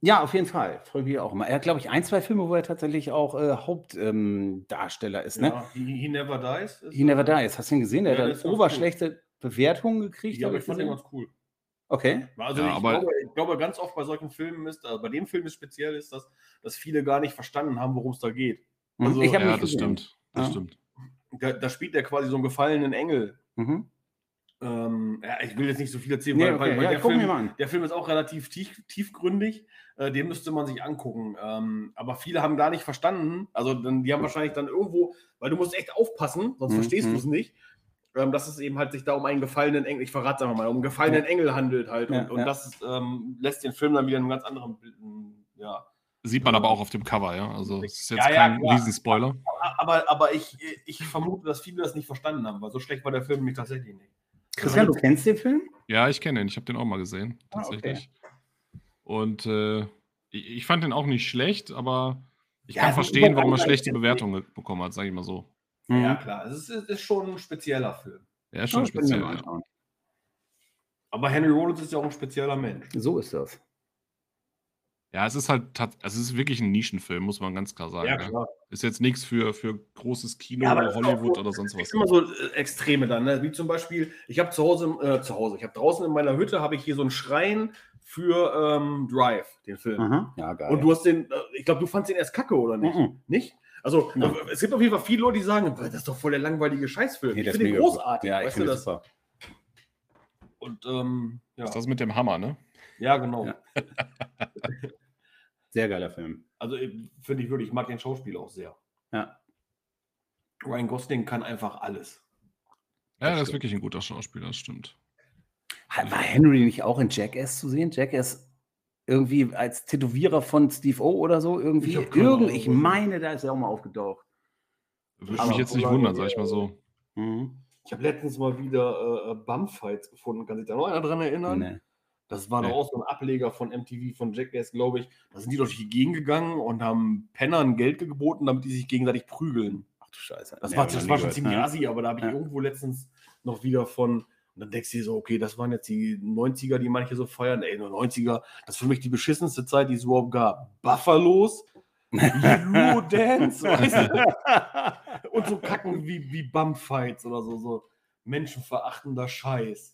Ja, auf jeden Fall. Freue mich auch immer. Er hat, glaube ich, ein, zwei Filme, wo er tatsächlich auch äh, Hauptdarsteller ähm, ist. Ne? Ja, He, He Never Dies. He Never Dies. Hast du ihn gesehen? Der ja, hat oberschlechte cool. Bewertungen gekriegt. Ja, aber ich fand den ganz cool. Okay. Also ja, ich, glaube, ich, glaube, ganz oft bei solchen Filmen ist, also bei dem Film ist speziell ist, dass, dass viele gar nicht verstanden haben, worum es da geht. Mhm. Also, ich habe ja, das stimmt. Das ja. stimmt. Da, da, spielt er quasi so einen gefallenen Engel. Mhm. Ähm, ja, ich will jetzt nicht so viel erzählen, nee, weil, okay. weil ja, der, Film, der, Film, ist auch relativ tief, tiefgründig. Äh, den müsste man sich angucken. Ähm, aber viele haben gar nicht verstanden. Also dann, die haben wahrscheinlich dann irgendwo, weil du musst echt aufpassen, sonst mhm. verstehst du es nicht. Ähm, dass es eben halt sich da um einen gefallenen Engel, ich verrate es mal, um einen gefallenen Engel handelt halt. Und, und das ähm, lässt den Film dann wieder in einem ganz anderen Bild, ja, Sieht man aber auch auf dem Cover, ja. Also es ist jetzt ja, kein ja, Riesenspoiler. Aber, aber ich, ich vermute, dass viele das nicht verstanden haben, weil so schlecht war der Film nämlich tatsächlich nicht. Christian, du kennst den Film? Ja, ich kenne ihn. Ich habe den auch mal gesehen, tatsächlich. Ah, okay. Und äh, ich, ich, fand den auch nicht schlecht, aber ich ja, kann verstehen, warum er schlechte Bewertungen bekommen hat, sage ich mal so. Ja, klar. Es ist, ist, schon ein spezieller Film. Ja, ist schon speziell. Ja. Aber Henry Rollins ist ja auch ein spezieller Mensch. So ist das. Ja, es ist halt, also es ist wirklich ein Nischenfilm, muss man ganz klar sagen. Ja, ne? klar. Ist jetzt nichts für, für großes Kino ja, oder Hollywood so, oder sonst was. Es immer so äh, Extreme dann, ne? wie zum Beispiel, ich habe zu Hause, äh, zu Hause, ich habe draußen in meiner Hütte, habe ich hier so einen Schrein für ähm, Drive, den Film. Mhm. Ja, geil. Und du hast den, äh, ich glaube, du fandst den erst kacke, oder nicht? Mhm. Nicht? Also, ja. es gibt auf jeden Fall viele Leute, die sagen, das ist doch voll der langweilige Scheißfilm. Nee, ich finde den großartig. Ja, ich finde das. Super. Und, ähm, ja. Ist das mit dem Hammer, ne? Ja, genau. Ja. Sehr geiler Film. Also finde ich wirklich, ich mag den Schauspieler auch sehr. Ja. Ryan Gosling kann einfach alles. Ja, das, das ist wirklich ein guter Schauspieler, das stimmt. War Henry nicht auch in Jackass zu sehen? Jackass irgendwie als Tätowierer von Steve O oder so? Irgendwie, ich, irgend, ich meine, da ist er auch mal aufgetaucht. Würde mich jetzt nicht wundern, sag ich mal so. Mhm. Ich habe letztens mal wieder äh, Bumfights gefunden. Kann sich da noch einer dran erinnern? Nee. Das war doch auch so ein Ableger von MTV, von Jackass, glaube ich. Da sind die durch die Gegend gegangen und haben Pennern Geld geboten, damit die sich gegenseitig prügeln. Ach du Scheiße. Das nee, war, das war schon ziemlich assi, aber da habe ich ja. irgendwo letztens noch wieder von. Und dann denkst du dir so, okay, das waren jetzt die 90er, die manche so feiern. Ey, nur 90er, das ist für mich die beschissenste Zeit, die es überhaupt gab. Buffalos, Dance, weißt du? Und so Kacken wie, wie Bumfights oder so, so menschenverachtender Scheiß.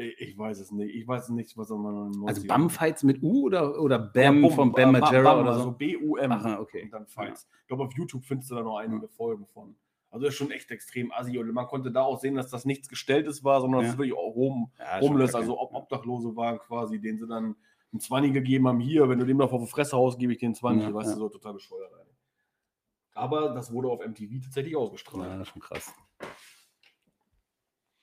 Ich weiß es nicht. Ich weiß nicht, was man. Also Bam-Fights mit U oder, oder Bam ja, von Bam Majera oder so? Also B-U-M. Aha, okay. Und dann Fights. Ja. Ich glaube, auf YouTube findest du da noch einige ja. Folgen von. Also ist schon echt extrem assi. Und man konnte da auch sehen, dass das nichts Gestelltes war, sondern dass es wirklich auch rum, ja, rumlässt. Also ob Obdachlose waren quasi, denen sie dann ein 20 gegeben haben. Hier, wenn du dem noch auf die Fresse haust, gebe ich einen 20. weißt du, so total bescheuert. Aber das wurde auf MTV tatsächlich ausgestrahlt. Ja, das ist schon krass.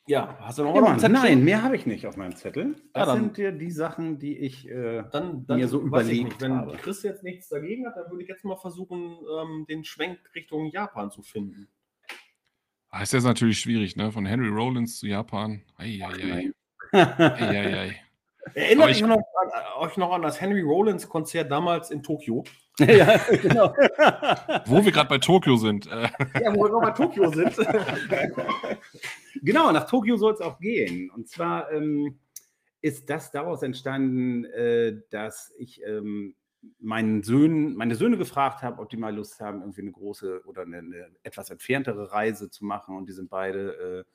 Ja, hast du noch ja, Mann, Nein, mehr habe ich nicht auf meinem Zettel. Das ja, sind ja die Sachen, die ich äh, dann, dann, mir so überlegt Wenn habe. Chris jetzt nichts dagegen hat, dann würde ich jetzt mal versuchen, ähm, den Schwenk Richtung Japan zu finden. Das ah, ist jetzt natürlich schwierig, ne? Von Henry Rollins zu Japan. Eieiei. Eieiei. Erinnert ich, noch an, euch noch an das Henry Rollins Konzert damals in Tokio? ja, genau. wo wir gerade bei Tokio sind. ja, wo wir gerade bei Tokio sind. genau, nach Tokio soll es auch gehen. Und zwar ähm, ist das daraus entstanden, äh, dass ich ähm, meinen Söhnen, meine Söhne gefragt habe, ob die mal Lust haben, irgendwie eine große oder eine, eine etwas entferntere Reise zu machen. Und die sind beide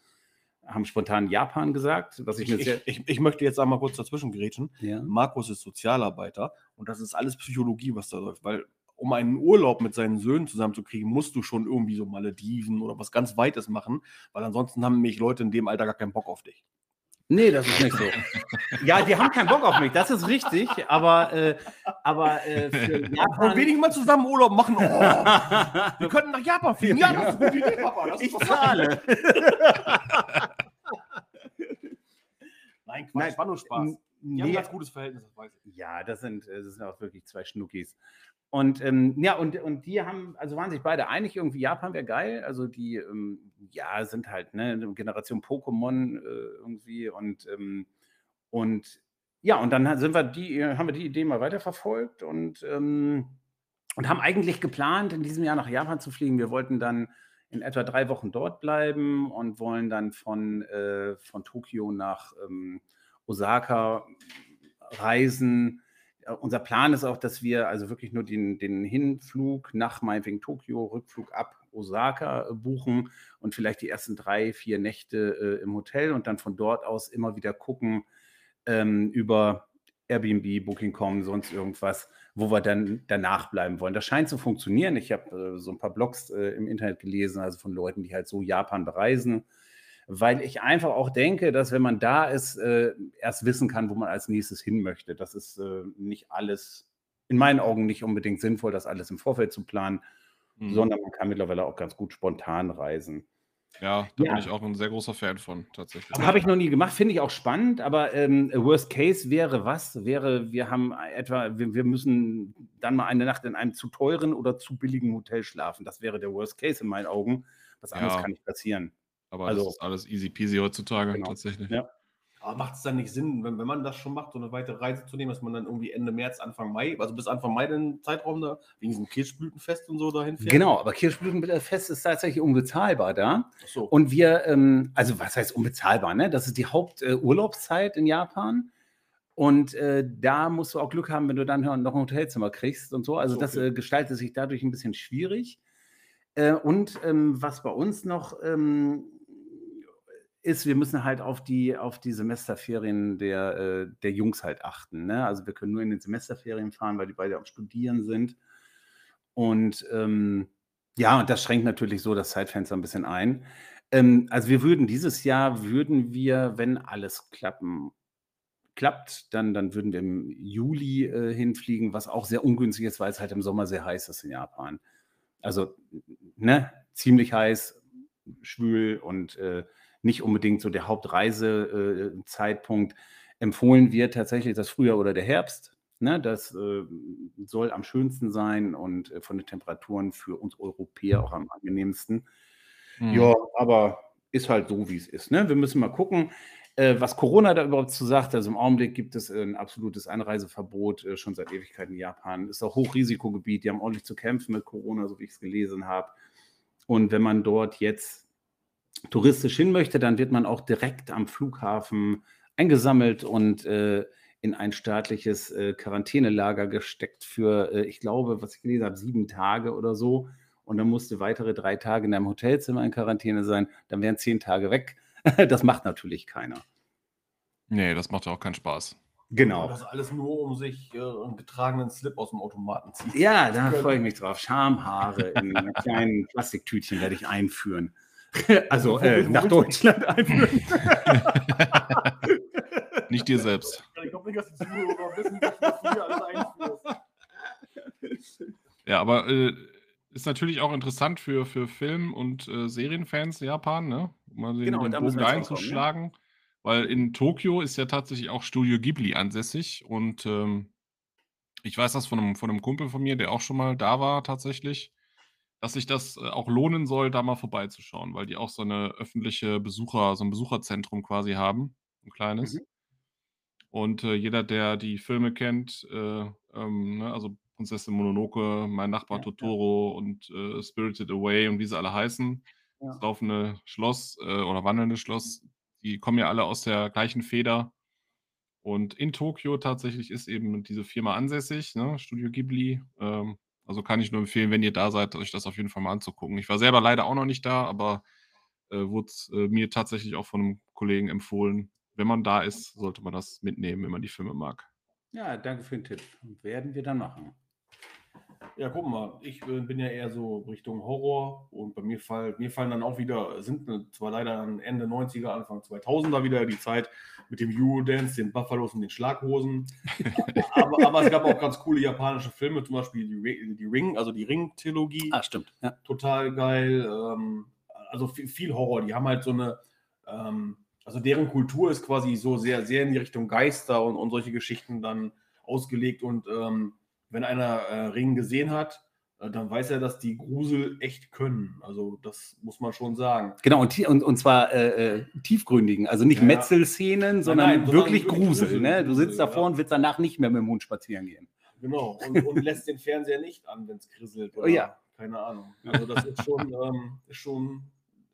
haben spontan Japan gesagt, was ich, ich, ich, ich, ich möchte jetzt einmal kurz dazwischen gerätschen. Ja. Markus ist Sozialarbeiter und das ist alles Psychologie, was da läuft, weil um einen Urlaub mit seinen Söhnen zusammenzukriegen, musst du schon irgendwie so Malediven oder was ganz Weites machen, weil ansonsten haben nämlich Leute in dem Alter gar keinen Bock auf dich. Nee, das ist nicht so. ja, die haben keinen Bock auf mich, das ist richtig, aber, äh, aber äh, für Japan. Und wenig mal zusammen Urlaub machen. Oh, wir könnten nach Japan fliegen. Ja, das ist eine gute Idee, Papa. Das ich zahle. Nein, Quatsch, Nein, war nur Spaß. Die nee, haben ein ganz gutes Verhältnis, das weiß ich. Ja, das sind, das sind auch wirklich zwei Schnuckis. Und ähm, ja, und, und die haben, also waren sich beide einig, irgendwie Japan wäre geil. Also die, ähm, ja, sind halt, ne, Generation Pokémon äh, irgendwie und, ähm, und ja, und dann sind wir die, haben wir die Idee mal weiterverfolgt und, ähm, und haben eigentlich geplant, in diesem Jahr nach Japan zu fliegen. Wir wollten dann in etwa drei Wochen dort bleiben und wollen dann von, äh, von Tokio nach ähm, Osaka reisen äh, unser Plan ist auch, dass wir also wirklich nur den, den Hinflug nach meinetwegen Tokio, Rückflug ab Osaka äh, buchen und vielleicht die ersten drei, vier Nächte äh, im Hotel und dann von dort aus immer wieder gucken ähm, über Airbnb, Booking.com, sonst irgendwas, wo wir dann danach bleiben wollen. Das scheint zu funktionieren. Ich habe äh, so ein paar Blogs äh, im Internet gelesen, also von Leuten, die halt so Japan bereisen weil ich einfach auch denke, dass wenn man da ist, äh, erst wissen kann, wo man als nächstes hin möchte. Das ist äh, nicht alles, in meinen Augen nicht unbedingt sinnvoll, das alles im Vorfeld zu planen, mhm. sondern man kann mittlerweile auch ganz gut spontan reisen. Ja, da ja. bin ich auch ein sehr großer Fan von, tatsächlich. Habe ich noch nie gemacht, finde ich auch spannend, aber ähm, Worst Case wäre was? Wäre, wir haben etwa, wir, wir, müssen dann mal eine Nacht in einem zu teuren oder zu billigen Hotel schlafen. Das wäre der Worst Case in meinen Augen. Was anderes ja. kann nicht passieren. Aber also, das ist alles easy peasy heutzutage genau. tatsächlich. Ja. Aber macht es dann nicht Sinn, wenn, wenn man das schon macht, so eine weitere Reise zu nehmen, dass man dann irgendwie Ende März, Anfang Mai, also bis Anfang Mai den Zeitraum da, wegen diesem Kirschblütenfest und so dahin fährt? Genau, aber Kirschblütenfest ist tatsächlich unbezahlbar da. So. Und wir, ähm, also was heißt unbezahlbar, ne? Das ist die Haupturlaubszeit äh, in Japan. Und äh, da musst du auch Glück haben, wenn du dann noch ein Hotelzimmer kriegst und so. Also so, das äh, gestaltet sich dadurch ein bisschen schwierig. Äh, und ähm, was bei uns noch ähm, ist, wir müssen halt auf die, auf die Semesterferien der, äh, der Jungs halt achten. Ne? Also wir können nur in den Semesterferien fahren, weil die beide am Studieren sind. Und ähm, ja, und das schränkt natürlich so das Zeitfenster ein bisschen ein. Ähm, also wir würden dieses Jahr, würden wir, wenn alles klappen, klappt, dann, dann würden wir im Juli äh, hinfliegen, was auch sehr ungünstig ist, weil es halt im Sommer sehr heiß ist in Japan. Also, ne, ziemlich heiß, schwül und äh, nicht unbedingt so der Hauptreisezeitpunkt. Empfohlen wird tatsächlich das Frühjahr oder der Herbst. Ne, das äh, soll am schönsten sein und äh, von den Temperaturen für uns Europäer auch am angenehmsten. Mhm. Ja, aber ist halt so, wie es ist. Ne? Wir müssen mal gucken, äh, was Corona da überhaupt zu sagt. Also im Augenblick gibt es ein absolutes Einreiseverbot äh, schon seit Ewigkeiten in Japan. Ist auch Hochrisikogebiet. Die haben ordentlich zu kämpfen mit Corona, so wie ich es gelesen habe. Und wenn man dort jetzt touristisch hin möchte, dann wird man auch direkt am Flughafen eingesammelt und äh, in ein staatliches äh, Quarantänelager gesteckt für, äh, ich glaube, was ich gelesen habe, sieben Tage oder so. Und dann musste weitere drei Tage in einem Hotelzimmer in Quarantäne sein. Dann wären zehn Tage weg. das macht natürlich keiner. Nee, das macht ja auch keinen Spaß. Genau. Das alles nur, um sich äh, einen getragenen Slip aus dem Automaten zu ziehen. Ja, da freue ich mich drauf. Schamhaare in kleinen Plastiktütchen werde ich einführen. also äh, nach Deutschland einführen. nicht dir selbst. Ich glaube nicht, dass die Zuhörer wissen, dass du hier alles einführst. Ja, aber äh, ist natürlich auch interessant für, für Film- und äh, Serienfans Japan, ne? Um mal den, genau, den Bogen einzuschlagen. Ne? Weil in Tokio ist ja tatsächlich auch Studio Ghibli ansässig und ähm, ich weiß das von einem, von einem Kumpel von mir, der auch schon mal da war tatsächlich dass sich das äh, auch lohnen soll, da mal vorbeizuschauen, weil die auch so eine öffentliche Besucher so ein Besucherzentrum quasi haben, ein kleines. Mhm. Und, äh, jeder, der die Filme kennt, äh, ähm, ne, also Prinzessin Mononoke, Mein Nachbar Ja, ja. Totoro und, äh, Spirited Away und wie sie alle heißen, das laufende Schloss, äh, oder wandelnde Schloss, die kommen ja alle aus der gleichen Feder. Und in Tokio tatsächlich ist eben diese Firma ansässig, ne, Studio Ghibli. Ähm, also kann ich nur empfehlen, wenn ihr da seid, euch das auf jeden Fall mal anzugucken. Ich war selber leider auch noch nicht da, aber äh, wurde äh, mir tatsächlich auch von einem Kollegen empfohlen. Wenn man da ist, sollte man das mitnehmen, wenn man die Filme mag. Ja, danke für den Tipp. Werden wir dann machen. Ja, guck mal, ich äh, bin ja eher so Richtung Horror und bei mir, fall, mir fallen dann auch wieder, sind zwar leider Ende 90er, Anfang 2000er wieder die Zeit mit dem Eurodance, den Buffalos und den Schlaghosen. aber, aber, es gab auch ganz coole japanische Filme, zum Beispiel die, die Ring, also die Ring-Trilogie. Ah, stimmt. Ja. Total geil. Ähm, also viel, viel, Horror. Die haben halt so eine, ähm, also deren Kultur ist quasi so sehr, sehr in die Richtung Geister und, und solche Geschichten dann ausgelegt und ähm, wenn einer äh, Ring gesehen hat, äh, dann weiß er, dass die Grusel echt können. Also das muss man schon sagen. Genau, und, und, und zwar äh, äh, tiefgründigen, also nicht ja. Metzelszenen, sondern nein, nein, wirklich sondern Grusel. Grusel ne? Du sitzt davor ja. und willst danach nicht mehr mit dem Hund spazieren gehen. Genau, und, und lässt den Fernseher nicht an, wenn es krisselt. Oder, oh ja. Keine Ahnung. Also das ist schon, ähm, ist schon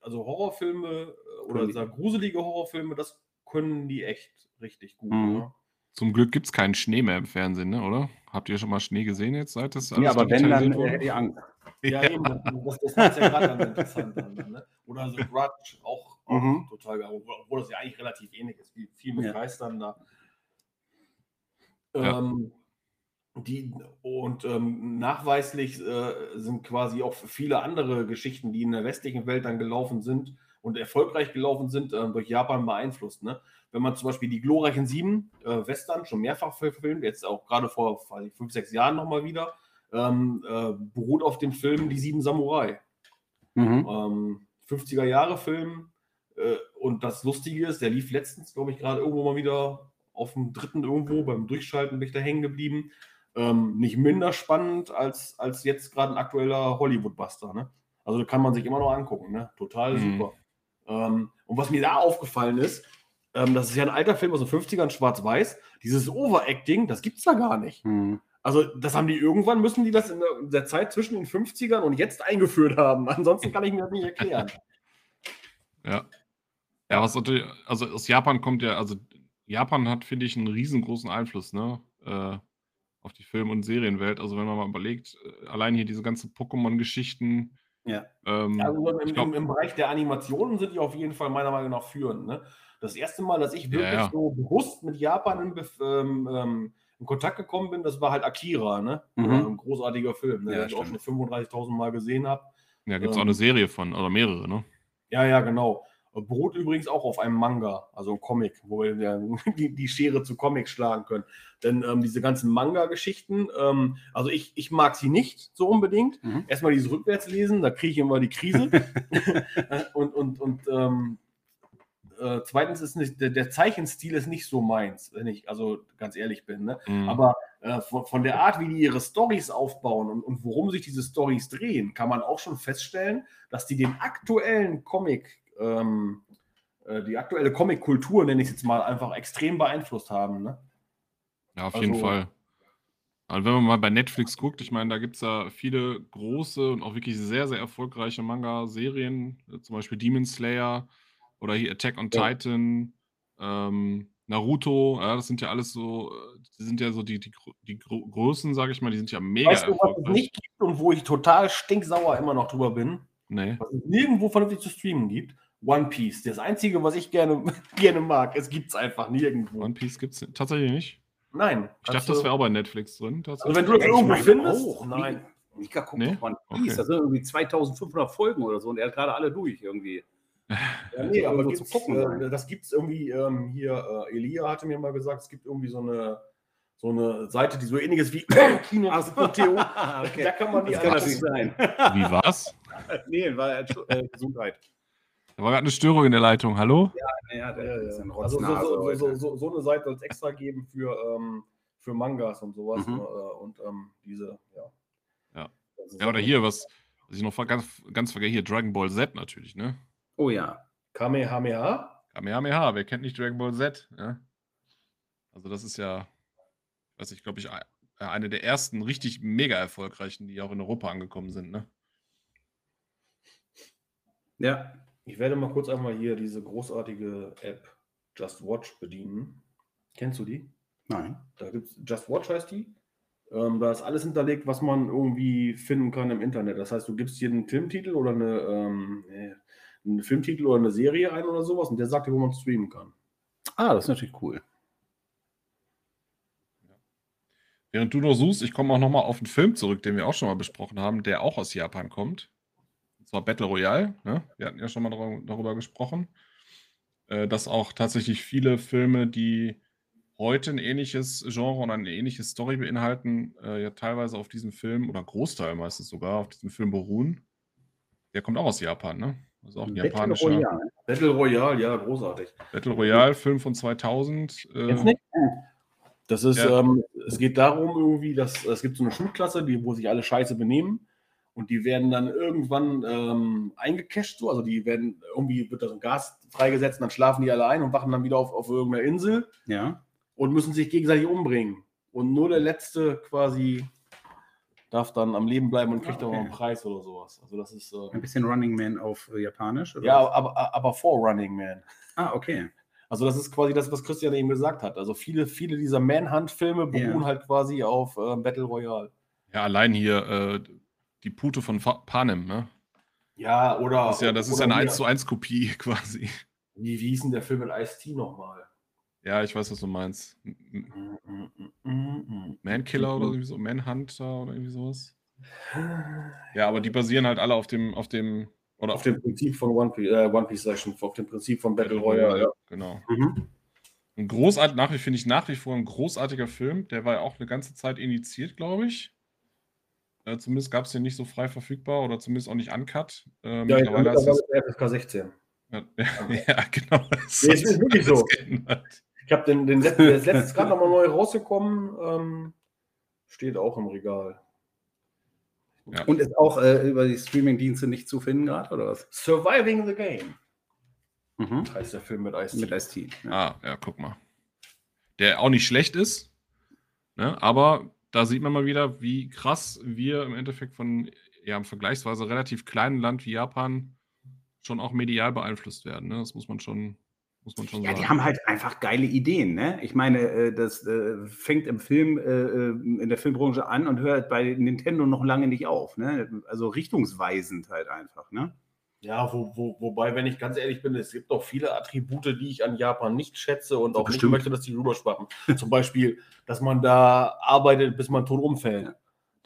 also Horrorfilme äh, oder gruselige Horrorfilme, das können die echt richtig gut. Mhm. Ne? Zum Glück gibt es keinen Schnee mehr im Fernsehen, ne, oder? Habt ihr schon mal Schnee gesehen jetzt, seit das alles Ja, aber wenn, dann äh, hätte ich Angst. Ja, ja, eben. Das, das macht ja gerade dann interessant. Dann, ne? Oder so Grudge, auch, auch mhm. total geil. Obwohl das ja eigentlich relativ ähnlich ist, wie viel mit ja. Geistern da. Ähm, die, und ähm, nachweislich äh, sind quasi auch viele andere Geschichten, die in der westlichen Welt dann gelaufen sind und erfolgreich gelaufen sind, äh, durch Japan beeinflusst. Ne? wenn man zum Beispiel die glorreichen Sieben äh, Western schon mehrfach verfilmt, jetzt auch gerade vor fünf, sechs Jahren nochmal wieder, ähm, äh, beruht auf dem Film Die Sieben Samurai. Mhm. Ähm, 50er Jahre Film. Äh, und das Lustige ist, der lief letztens, glaube ich, gerade irgendwo mal wieder auf dem dritten irgendwo, beim Durchschalten bin ich da hängen geblieben. Ähm, nicht minder spannend als, als jetzt gerade ein aktueller Hollywood-Buster. Ne? Also kann man sich immer noch angucken. Ne? Total mhm. super. Ähm, und was mir da aufgefallen ist, ähm, das ist ja ein alter Film aus den 50ern, schwarz-weiß. Dieses Overacting, das gibt es da gar nicht. Mhm. Also, das haben die irgendwann, müssen die das in der Zeit zwischen den 50ern und jetzt eingeführt haben. Ansonsten kann ich mir das nicht erklären. Ja. Ja, was natürlich, also aus Japan kommt ja, also Japan hat, finde ich, einen riesengroßen Einfluss, ne? Äh, auf die Film- und Serienwelt. Also wenn man mal überlegt, äh, allein hier diese ganzen Pokémon-Geschichten. Ja. Ähm, also im, glaub, im, im, Bereich der Animationen sind die auf jeden Fall meiner Meinung nach führend. Ne? Das erste Mal, dass ich wirklich ja, ja. so bewusst mit Japan in, ähm, ähm, in, Kontakt gekommen bin, das war halt Akira, ne? Mhm. ein großartiger Film, ne? ja, den ich auch schon 35.000 Mal gesehen habe. Ja, gibt es ähm, auch eine Serie von, oder mehrere, ne? Ja, ja, genau. Beruht übrigens auch auf einem Manga, also ein Comic, wo wir die, die Schere zu Comics schlagen können. Denn ähm, diese ganzen Manga-Geschichten, ähm, also ich, ich mag sie nicht so unbedingt. Mhm. Erstmal dieses Rückwärtslesen, da kriege ich immer die Krise. und und, und ähm, äh, zweitens ist nicht, der, der, Zeichenstil ist nicht so meins, wenn ich also ganz ehrlich bin. Ne? Mhm. Aber äh, von, von, der Art, wie die ihre Stories aufbauen und, und worum sich diese Stories drehen, kann man auch schon feststellen, dass die den aktuellen Comic, ähm, äh, die aktuelle Comic-Kultur, nenne ich es jetzt mal, einfach extrem beeinflusst haben. Ne? Ja, auf also, jeden Fall. Also wenn man mal bei Netflix guckt, ich meine, da gibt es ja viele große und auch wirklich sehr, sehr erfolgreiche Manga-Serien, zum Beispiel Demon Slayer, oder hier Attack on ja. Titan, ähm, Naruto, ja, das sind ja alles so, die sind ja so die, die, die Größen, sage ich mal, die sind ja mega weißt du, was es nicht gibt und wo ich total stinksauer immer noch drüber bin? Nee. Was es nirgendwo vernünftig zu streamen gibt. One Piece. Das Einzige, was ich gerne, gerne mag. Es gibt es einfach nirgendwo. One Piece gibt es tatsächlich nicht? Nein. Ich dachte, das wäre auch bei Netflix drin. Also wenn du das irgendwo findest? Auch, nein. Mika guckt nee? One Piece. Okay. Das sind irgendwie 2500 Folgen oder so und er hat gerade alle durch irgendwie. Ja, nee, aber gibt's, gucken, äh, das gibt es irgendwie ähm, hier, äh, Elia hatte mir mal gesagt, es gibt irgendwie so eine, so eine Seite, die so ähnliches wie Kino okay. Da kann man die das kann natürlich sein. Wie war's? nee, war äh, Gesundheit. Da war gerade eine Störung in der Leitung. Hallo? Ja, ja, der ja, ja. Also so, so, so, so, eine Seite soll es extra geben für, ähm, für Mangas und sowas. Mhm. Äh, und ähm, diese, ja. Ja, ja oder hier, was, was ich noch ganz, ganz vergesse, hier Dragon Ball Z natürlich, ne? Oh ja. Kamehameha? Kamehameha, wer kennt nicht Dragon Ball Z? Ja? Also das ist ja, weiß ich, glaube ich, eine der ersten richtig mega erfolgreichen, die auch in Europa angekommen sind, ne? Ja. Ich werde mal kurz einmal hier diese großartige App Just Watch bedienen. Kennst du die? Nein. Da gibt's Just Watch heißt die. Ähm, da ist alles hinterlegt, was man irgendwie finden kann im Internet. Das heißt, du gibst hier einen Filmtitel oder eine, ähm, einen Filmtitel oder eine Serie ein oder sowas und der sagt dir, wo man streamen kann. Ah, das ist natürlich cool. Während du noch suchst, ich komme auch nochmal auf einen Film zurück, den wir auch schon mal besprochen haben, der auch aus Japan kommt. Und zwar Battle Royale. Ne? Wir hatten ja schon mal darüber gesprochen, äh, dass auch tatsächlich viele Filme, die heute ein ähnliches Genre und eine ähnliche Story beinhalten, äh, ja teilweise auf diesem Film oder Großteil meistens sogar auf diesem Film beruhen. Der kommt auch aus Japan, ne? Also auch ein Battle japanischer. Royale. Battle Royale, ja, großartig. Battle Royale, Film von 2000. Äh, Jetzt nicht? Das ist, ja. ähm, es geht darum irgendwie, dass es gibt so eine Schulklasse, die, wo sich alle scheiße benehmen und die werden dann irgendwann ähm, eingecasht, so, also die werden, irgendwie wird da so ein Gas freigesetzt und dann schlafen die alle ein und wachen dann wieder auf, auf irgendeiner Insel. Ja und müssen sich gegenseitig umbringen. Und nur der Letzte quasi darf dann am Leben bleiben und kriegt ah, okay. auch einen Preis oder sowas. Also das ist äh, ein bisschen Running Man auf äh, Japanisch. Oder? Ja, aber, aber vor Running Man. Ah, okay. Also das ist quasi das, was Christian eben gesagt hat. Also viele, viele dieser Manhunt-Filme beruhen yeah. halt quasi auf äh, Battle Royale. Ja, allein hier äh, die Pute von Fa Panem, ne? Ja, oder. Das ist ja, das ist ja eine 1 zu 1 Kopie quasi. Wie, wie hieß denn der Film mit Ice-T nochmal? Ja, ich weiß, was du meinst. Mankiller oder so, Manhunter oder irgendwie sowas. Ja, aber die basieren halt alle auf dem, auf dem, oder auf dem Prinzip von One Piece, äh, One Piece Session, auf dem Prinzip von Battle Royale, ja. Genau. Mhm. Ein großartig, nach wie finde ich nach wie vor ein großartiger Film. Der war ja auch eine ganze Zeit initiiert, glaube ich. Äh, zumindest gab es den nicht so frei verfügbar oder zumindest auch nicht uncut. Äh, ja, mittlerweile ist es FSK 16. Ja, ja, genau. Das nee, ist wirklich so. Geändert. Ich habe den, den letzten, der ist letztes gerade nochmal neu rausgekommen. Ähm, steht auch im Regal. Ja. Und ist auch äh, über die Streaming-Dienste nicht zu finden gerade, oder was? Surviving the Game. Mhm. Heißt der Film mit Ice-T. Mit Ice-T. Ja. Ah, ja, guck mal. Der auch nicht schlecht ist, ne? aber da sieht man mal wieder, wie krass wir im Endeffekt von ja, einem vergleichsweise relativ kleinen Land wie Japan schon auch medial beeinflusst werden. Ne? Das muss man schon muss man schon ja, sagen. die haben halt einfach geile Ideen. Ne? Ich meine, äh, das äh, fängt im Film, äh, in der Filmbranche an und hört bei Nintendo noch lange nicht auf. Ne? Also richtungsweisend halt einfach. Ne? Ja, wo, wo, wobei, wenn ich ganz ehrlich bin, es gibt auch viele Attribute, die ich an Japan nicht schätze und auch Bestimmt. nicht möchte, dass die rüberschwappen. Zum Beispiel, dass man da arbeitet, bis man tot umfällt. Ja.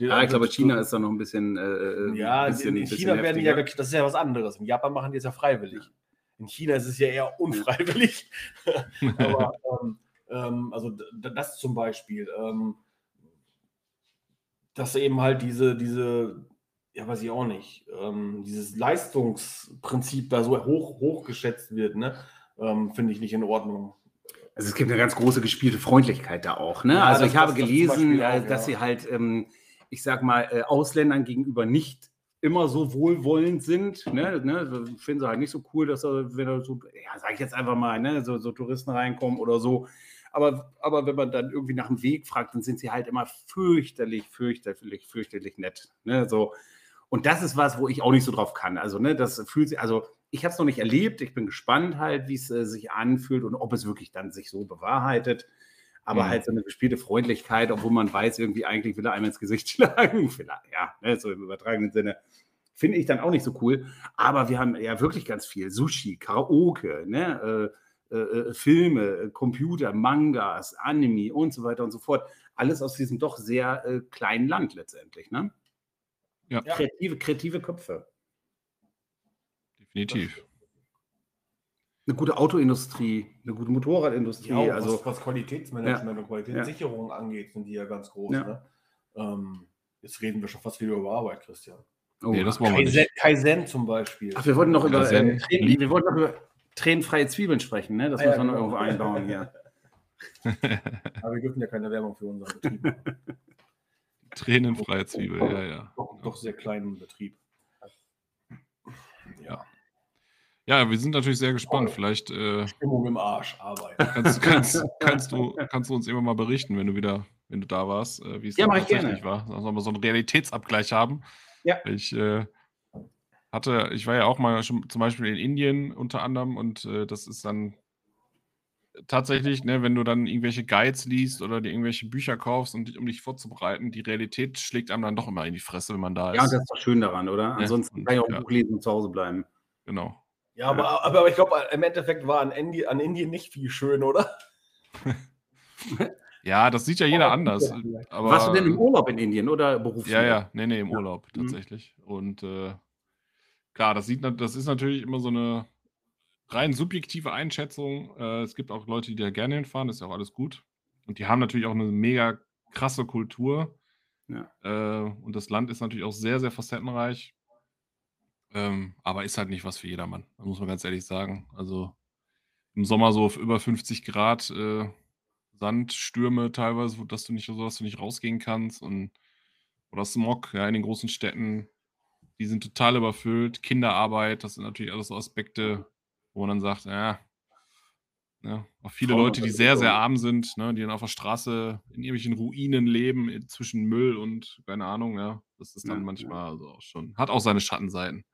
Ja, ich glaube, China ist da noch ein bisschen. Äh, ja, ein bisschen, in, China werden die ja, das ist ja was anderes. In Japan machen die es ja freiwillig. In China ist es ja eher unfreiwillig. Aber ähm, ähm, also das zum Beispiel, ähm, dass eben halt diese, diese, ja, weiß ich auch nicht, ähm, dieses Leistungsprinzip da so hoch, hoch geschätzt wird, ne? Ähm, finde ich nicht in Ordnung. Also es gibt eine ganz große gespielte Freundlichkeit da auch. Ne? Ja, also ich habe gelesen, auch, dass ja. sie halt, ähm, ich sag mal, äh, Ausländern gegenüber nicht immer so wohlwollend sind. Ne, ne, finden sie halt nicht so cool, dass er, wenn er so, ja, sag ich jetzt einfach mal, ne, so, so Touristen reinkommen oder so. Aber, aber wenn man dann irgendwie nach dem Weg fragt, dann sind sie halt immer fürchterlich, fürchterlich, fürchterlich nett. Ne, so. Und das ist was, wo ich auch nicht so drauf kann. Also, ne, das fühlt sich, also ich habe es noch nicht erlebt. Ich bin gespannt halt, wie es äh, sich anfühlt und ob es wirklich dann sich so bewahrheitet aber mhm. halt so eine gespielte Freundlichkeit, obwohl man weiß, irgendwie eigentlich will er einem ins Gesicht schlagen. Vielleicht, ja, ne, so im übertragenen Sinne. Finde ich dann auch nicht so cool. Aber wir haben ja wirklich ganz viel. Sushi, Karaoke, ne? Äh, äh, äh Filme, Computer, Mangas, Anime und so weiter und so fort. Alles aus diesem doch sehr äh, kleinen Land letztendlich. Ne? Ja. Kreative, kreative Köpfe. Definitiv eine gute Autoindustrie, eine gute Motorradindustrie. Ja, also, was, was Qualitätsmanagement ja. und Qualitätssicherung ja. angeht, sind die ja ganz groß. Ne? Ähm, jetzt reden wir schon fast wieder über Arbeit, Christian. Oh, nee, das wollen wir nicht. Kaizen zum Beispiel. Ach, wir wollten noch über, äh, Tränen, wir wollten noch über tränenfreie Zwiebeln sprechen, ne? Das ah, muss man noch genau. irgendwo einbauen hier. Aber wir dürfen ja keine Werbung für unseren Betrieb. Tränenfreie Zwiebel, ja, ja. Doch, doch sehr kleinen Betrieb. Ja. Ja, wir sind natürlich sehr gespannt. Vielleicht äh, Stimmung im Arsch, Arbeit. Kannst, kannst, kannst, du, kannst du uns immer mal berichten, wenn du wieder, wenn du da warst, äh, wie es ja, tatsächlich war. Dass wir mal so einen Realitätsabgleich haben. Ja. Ich äh, hatte, ich war ja auch mal schon zum Beispiel in Indien unter anderem und äh, das ist dann tatsächlich, ne, wenn du dann irgendwelche Guides liest oder dir irgendwelche Bücher kaufst, um dich, um dich vorzubereiten, die Realität schlägt einem dann doch immer in die Fresse, wenn man da ist. Ja, das ist doch schön daran, oder? Ansonsten ja, und, kann ich auch ein ja. Buch lesen und zu Hause bleiben. Genau. Ja, aber, aber, aber ich glaube, im Endeffekt war an, Indi an Indien nicht viel schön, oder? ja, das sieht ja jeder anders. Aber, Warst du denn im Urlaub in Indien oder beruflich? Ja, ja, nee, nee, im Urlaub. Mhm. tatsächlich. Und äh, klar, das, sieht, das ist natürlich immer so eine rein subjektive Einschätzung. Äh, es gibt auch Leute, die da gerne hinfahren, das ist ja auch alles gut. Und die haben natürlich auch eine mega krasse Kultur. Ja. Äh, und das Land ist natürlich auch sehr, sehr facettenreich. Ähm, aber ist halt nicht was für jedermann, das muss man ganz ehrlich sagen. Also im Sommer so auf über 50 Grad äh, Sandstürme teilweise, dass du nicht so, dass du nicht rausgehen kannst und oder Smog, ja, in den großen Städten, die sind total überfüllt. Kinderarbeit, das sind natürlich alles so Aspekte, wo man dann sagt, ja, ja, auch viele Traum Leute, die sehr, sehr arm sind, ne, die dann auf der Straße in irgendwelchen Ruinen leben, zwischen Müll und keine Ahnung, ja. Das ist dann ja, manchmal ja. also auch schon, hat auch seine Schattenseiten.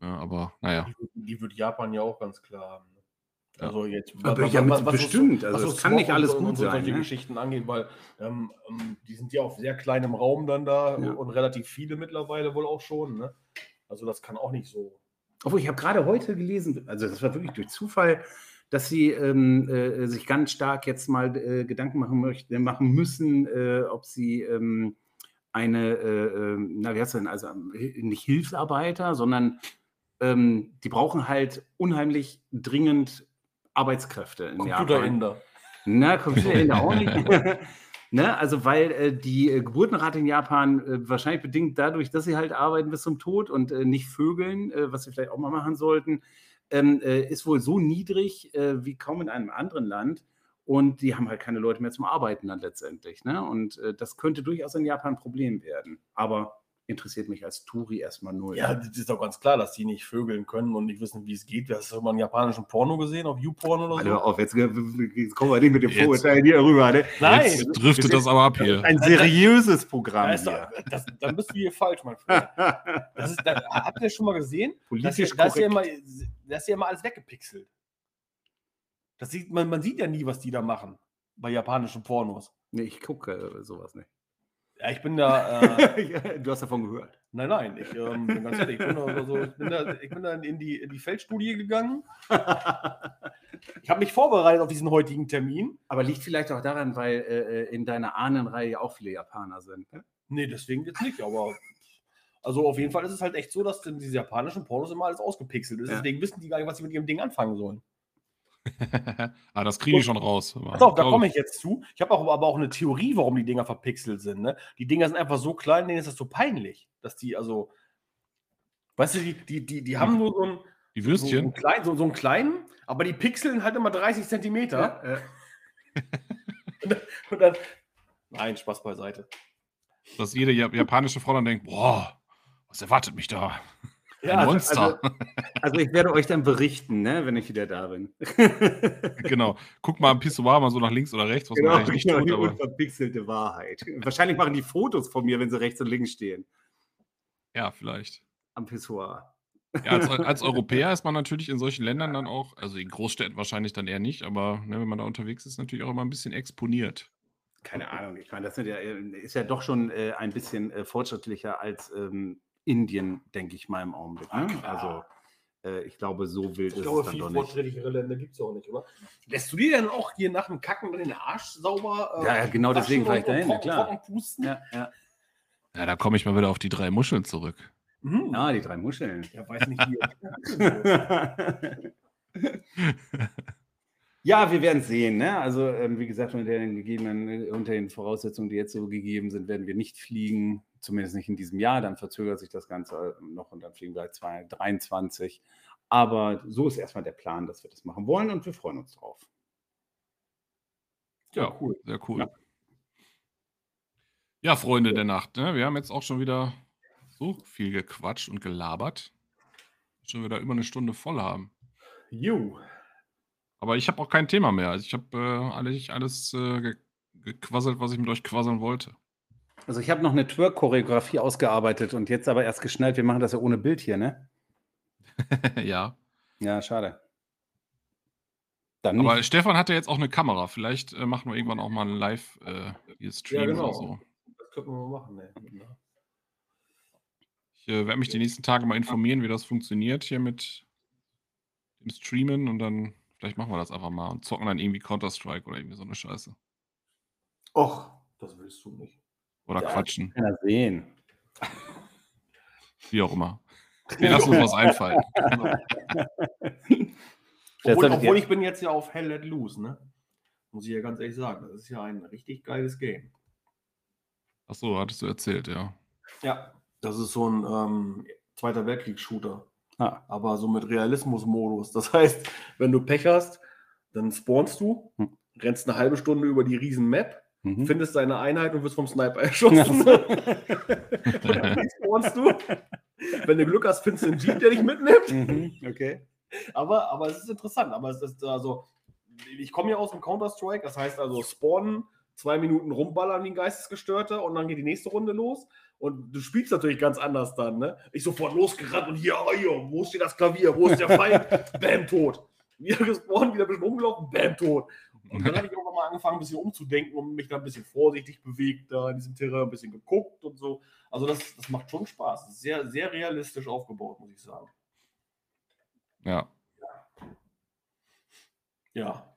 Ja, aber naja. Die, die, wird Japan ja auch ganz klar haben. Ne? Also jetzt, aber was, ja, was, was bestimmt. Was, also es kann nicht alles gut sein. solche ne? Geschichten angeht, weil ähm, ähm, die sind ja auf sehr kleinem Raum dann da ja. und relativ viele mittlerweile wohl auch schon. Ne? Also das kann auch nicht so. Obwohl ich habe gerade heute gelesen, also das war wirklich durch Zufall, dass sie ähm, äh, sich ganz stark jetzt mal äh, Gedanken machen, möchten, machen müssen, äh, ob sie ähm, eine, äh, ähm, na wie heißt denn, also nicht Hilfsarbeiter, sondern ähm, die brauchen halt unheimlich dringend Arbeitskräfte in Computerinder. Na, Computerinder auch nicht. ne? Also, weil äh, die äh, Geburtenrate in Japan äh, wahrscheinlich bedingt dadurch, dass sie halt arbeiten bis zum Tod und äh, nicht vögeln, äh, was sie vielleicht auch mal machen sollten, ähm, äh, ist wohl so niedrig wie kaum in einem anderen Land. Und die haben halt keine Leute mehr zum Arbeiten dann letztendlich. Ne? Und das könnte durchaus in Japan ein Problem werden. Aber interessiert mich als Touri erstmal null. Ja, das ist doch ganz klar, dass die nicht vögeln können und nicht wissen, wie es geht. Hast du mal einen japanischen Porno gesehen, auf YouPorn oder so? Alter, auf, jetzt, jetzt kommen wir nicht mit dem Vorurteil hier rüber. Ne? Nein. Jetzt driftet das aber ab hier. Ein seriöses Programm. Da doch, das, dann bist du hier falsch, mein Freund. Das ist, da, habt ihr das schon mal gesehen? Politisch das, ist ja immer, das ist ja immer alles weggepixelt. Das sieht, man, man sieht ja nie, was die da machen bei japanischen Pornos. Nee, ich gucke sowas nicht. Ja, ich bin da. Äh, du hast davon gehört. Nein, nein, ich ähm, bin ganz ehrlich, ich bin, da, so, ich bin, da, ich bin da in, die, in die Feldstudie gegangen. ich habe mich vorbereitet auf diesen heutigen Termin. Aber liegt vielleicht auch daran, weil äh, äh in deiner Ahnenreihe ja auch viele Japaner sind. Ne? Nee, deswegen jetzt nicht, aber. Also auf jeden Fall ist es halt echt so, dass diese japanischen Pornos immer alles ausgepixelt ist. Ja. Deswegen wissen die gar nicht, was sie mit ihrem Ding anfangen sollen. ah, das kriege ich schon raus. Pass auf, da komme ich jetzt zu. Ich habe auch, aber auch eine Theorie, warum die Dinger verpixelt sind. Ne? Die Dinger sind einfach so klein, denen ist das so peinlich, dass die, also, weißt du, die, die, die, die haben nur so ein. Die Würstchen? So, einen kleinen, so, so einen kleinen, aber die pixeln halt immer 30 Zentimeter. Ja, und, dann, und dann, nein, Spaß beiseite. Dass jede japanische Frau dann denkt: Boah, was erwartet mich da? Ja, Ein Monster. Also, also, also, ich werde euch dann berichten, ne, wenn ich wieder da bin. genau. Guck mal am Pissoir mal so nach links oder rechts, was genau, man eigentlich nicht genau, tut. Die aber... unverpixelte Wahrheit. Wahrscheinlich machen die Fotos von mir, wenn sie rechts und links stehen. Ja, vielleicht. Am Pissoir. Ja, als, als, Europäer ist man natürlich in solchen Ländern dann auch, also in Großstädten wahrscheinlich dann eher nicht, aber ne, wenn man da unterwegs ist, natürlich auch immer ein bisschen exponiert. Keine Ahnung, ich meine, das ja, ist ja doch schon äh, ein bisschen äh, fortschrittlicher als ähm, Indien, denke ich mal im Augenblick. Ne? Also äh, ich glaube, so wild ich ist glaube, es dann doch nicht. fortschrittlichere Länder gibt es auch nicht, oder? Lässt du dir dann auch hier nach dem Kacken den Arsch sauber? Äh, ja, ja, genau deswegen war ich dahin, trocken, klar. Pusten? Ja, ja. ja da komme ich mal wieder auf die drei Muscheln zurück. Mhm. Ah, die drei Muscheln. Ja, weiß nicht, wie. Ja, wir werden sehen. Ne? Also, ähm, wie gesagt, unter den gegebenen, unter den Voraussetzungen, die jetzt so gegeben sind, werden wir nicht fliegen zumindest nicht in diesem Jahr, dann verzögert sich das Ganze noch und dann fliegen wir halt 2023. Aber so ist erstmal der Plan, dass wir das machen wollen und wir freuen uns drauf. Ja, cool. Sehr cool. Ja, ja Freunde ja. der Nacht, ne? wir haben jetzt auch schon wieder so viel gequatscht und gelabert. Schon wieder über eine Stunde voll haben. Jo. Aber ich habe auch kein Thema mehr. Also ich habe äh, alles, alles äh, gequasselt, was ich mit euch quasseln wollte. Also ich habe noch eine Twerk-Choreografie ausgearbeitet und jetzt aber erst geschnallt, wir machen das ja ohne Bild hier, ne? ja. Ja, schade. Dann aber nicht. Stefan hat ja jetzt auch eine Kamera. Vielleicht äh, machen wir irgendwann auch mal einen Live-Stream äh, ja, genau. oder so. Das könnten wir mal machen, ne? Ich äh, werde mich die nächsten Tage mal informieren, wie das funktioniert hier mit im Streamen und dann, vielleicht machen wir das einfach mal und zocken dann irgendwie Counter-Strike oder irgendwie so eine Scheiße. Och, das willst du nicht. Oder ja, quatschen. Kann er sehen. Wie auch immer. Wir lassen uns was einfallen. obwohl, obwohl ich bin jetzt ja auf Hell Let Loose, ne? Muss ich ja ganz ehrlich sagen. Das ist ja ein richtig geiles Game. Ach so, hattest du erzählt, ja. Ja, das ist so ein ähm, Zweiter Weltkriegs-Shooter. Ah. Aber so mit Realismus-Modus. Das heißt, wenn du Pech hast, dann spawnst du, hm. rennst eine halbe Stunde über die riesen Map, mhm. findest deine Einheit und wirst vom Sniper erschossen. und dann spawnst du. Wenn du Glück hast, findest du einen Jeep, der dich mitnimmt. Mhm. Okay. Aber, aber es ist interessant. Aber es ist also, ich komme ja aus dem Counter-Strike, das heißt also spawnen, zwei Minuten rumballern wie ein Geistesgestörter und dann geht die nächste Runde los. Und du spielst natürlich ganz anders dann, ne? Ich sofort losgerannt und hier, oh, hier, wo steht das Klavier? Wo ist der Feind? Bam, tot. Wieder gespawnt, wieder ein bisschen rumgelaufen, bam, tot. Und dann habe ich irgendwann mal angefangen, ein bisschen umzudenken und mich da ein bisschen vorsichtig bewegt, da in diesem Terrain ein bisschen geguckt und so. Also das, das macht schon Spaß. sehr, sehr realistisch aufgebaut, muss ich sagen. Ja. Ja.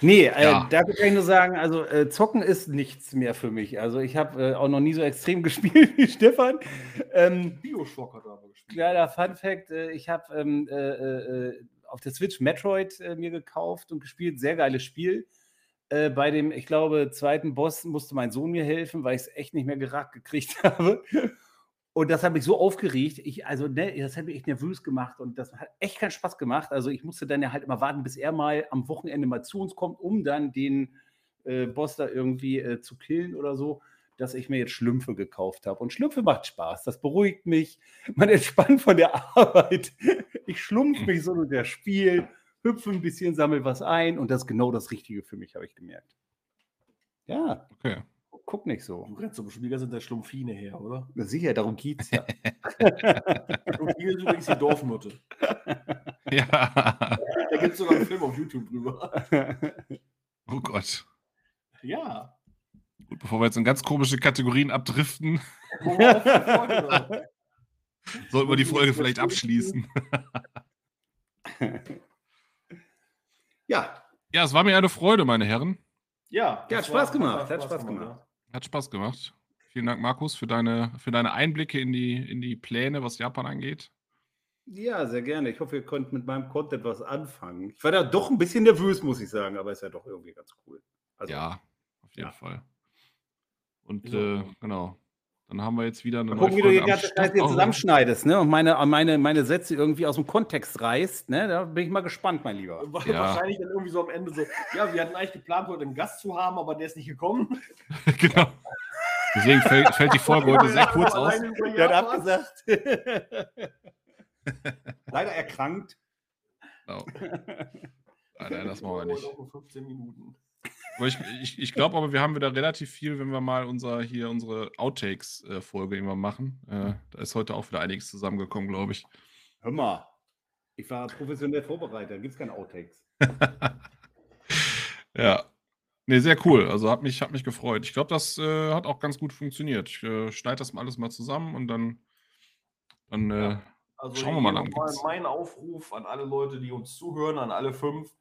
Nee, äh, ja. da kann ich nur sagen, also äh, Zocken ist nichts mehr für mich. Also ich habe äh, auch noch nie so extrem gespielt wie Stefan. Ähm, Bioshock hat er aber gespielt. Kleiner Fun Fact, äh, ich habe ähm, äh, äh, auf der Switch Metroid mir gekauft und gespielt. Sehr geiles Spiel. bei dem, ich glaube, zweiten Boss musste mein Sohn mir helfen, weil ich es echt nicht mehr geragt gekriegt habe. Und das hat mich so aufgeregt. Ich, also, ne, das hat mich echt nervös gemacht und das hat echt keinen Spaß gemacht. Also, ich musste dann ja halt immer warten, bis er mal am Wochenende mal zu uns kommt, um dann den äh, Boss da irgendwie äh, zu killen oder so, dass ich mir jetzt Schlümpfe gekauft habe. Und Schlümpfe macht Spaß. Das beruhigt mich. Man entspannt von der Arbeit. Ich schlumpf mich so durch das Spiel, hüpfe ein bisschen, sammle was ein und das ist genau das Richtige für mich, habe ich gemerkt. Ja. Okay guck nicht so. Du rennst zum Spieler sind der Schlumpfine her, oder? Na sicher, darum geht's ja. Schlumpfine ist übrigens die Dorfnutte. Ja. Da gibt es sogar einen Film auf YouTube drüber. Oh Gott. Ja. Gut, bevor wir jetzt in ganz komische Kategorien abdriften, sollten wir die Folge vielleicht abschließen. ja. Ja, es war mir eine Freude, meine Herren. Ja, ja hat Spaß gemacht. Hat Spaß gemacht. Hat Spaß gemacht. Vielen Dank, Markus, für deine, für deine Einblicke in die, in die Pläne, was Japan angeht. Ja, sehr gerne. Ich hoffe, ihr könnt mit meinem Content was anfangen. Ich war da doch ein bisschen nervös, muss ich sagen, aber ist ja doch irgendwie ganz cool. Also, ja, auf jeden ja. Fall. Und äh, genau, dann haben wir jetzt wieder eine Mal gucken, wie du die ganze Zeit hier zusammenschneidest ne? und meine, meine, meine Sätze irgendwie aus dem Kontext reißt. Ne? Da bin ich mal gespannt, mein Lieber. Ja. Wahrscheinlich dann irgendwie so am Ende so, ja, wir hatten eigentlich geplant, heute einen Gast zu haben, aber der ist nicht gekommen. genau. Deswegen fällt, fällt, die Folge heute sehr kurz aus. Der hat abgesagt. Leider erkrankt. Oh. Nein, das machen wir nicht. 15 Minuten. Ich, ich, ich glaube aber, wir haben wieder relativ viel, wenn wir mal unser, hier unsere Outtakes-Folge irgendwann machen. Äh, da ist heute auch wieder einiges zusammengekommen, glaube ich. Hör mal, ich war professionell vorbereitet, da gibt es keine Outtakes. ja. Nee, sehr cool. Also hat mich, hat mich gefreut. Ich glaube, das äh, hat auch ganz gut funktioniert. Ich äh, schneide das alles mal zusammen und dann, dann äh, ja. also schauen wir mal an. Mein Aufruf an alle Leute, die uns zuhören, an alle fünf.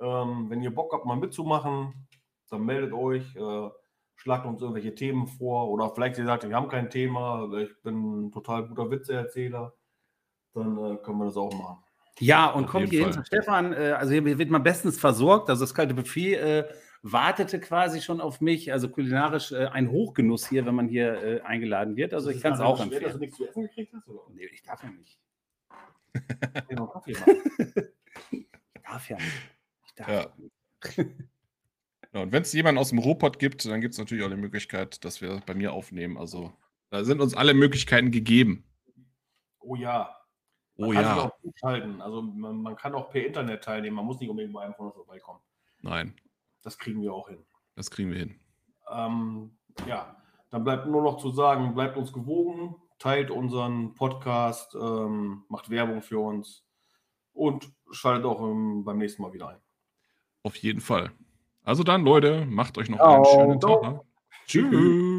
Ähm, wenn ihr Bock habt, mal mitzumachen, dann meldet euch, äh, schlagt uns irgendwelche Themen vor oder vielleicht ihr sagt, wir haben kein Thema, ich bin ein total guter Witzeerzähler, dann äh, können wir das auch machen. Ja, und Auf kommt hier hin zu Stefan, äh, also hier wird man bestens versorgt, also das kalte Buffet äh, wartete quasi schon auf mich, also kulinarisch äh, ein Hochgenuss hier, wenn man hier äh, eingeladen wird, also ich kann es auch empfehlen. Dass du nichts zu essen gekriegt hast? Oder? Nee, ich darf ja nicht. ich darf ja nicht. Ja. Ja, und wenn es jemanden aus dem Robot gibt, dann gibt es natürlich auch die Möglichkeit, dass wir bei mir aufnehmen. Also da sind uns alle Möglichkeiten gegeben. Oh ja. Man oh ja. Also man, man, kann auch per Internet teilnehmen. Man muss nicht unbedingt bei einem von uns vorbeikommen. Nein. Das kriegen wir auch hin. Das kriegen wir hin. Ähm, ja, dann bleibt nur noch zu sagen, bleibt uns gewogen, teilt unseren Podcast, ähm, macht Werbung für uns und schaltet auch ähm, beim nächsten Mal wieder ein. Auf jeden Fall. Also dann, Leute, macht euch noch einen schönen Tag. Ne? Tschüss.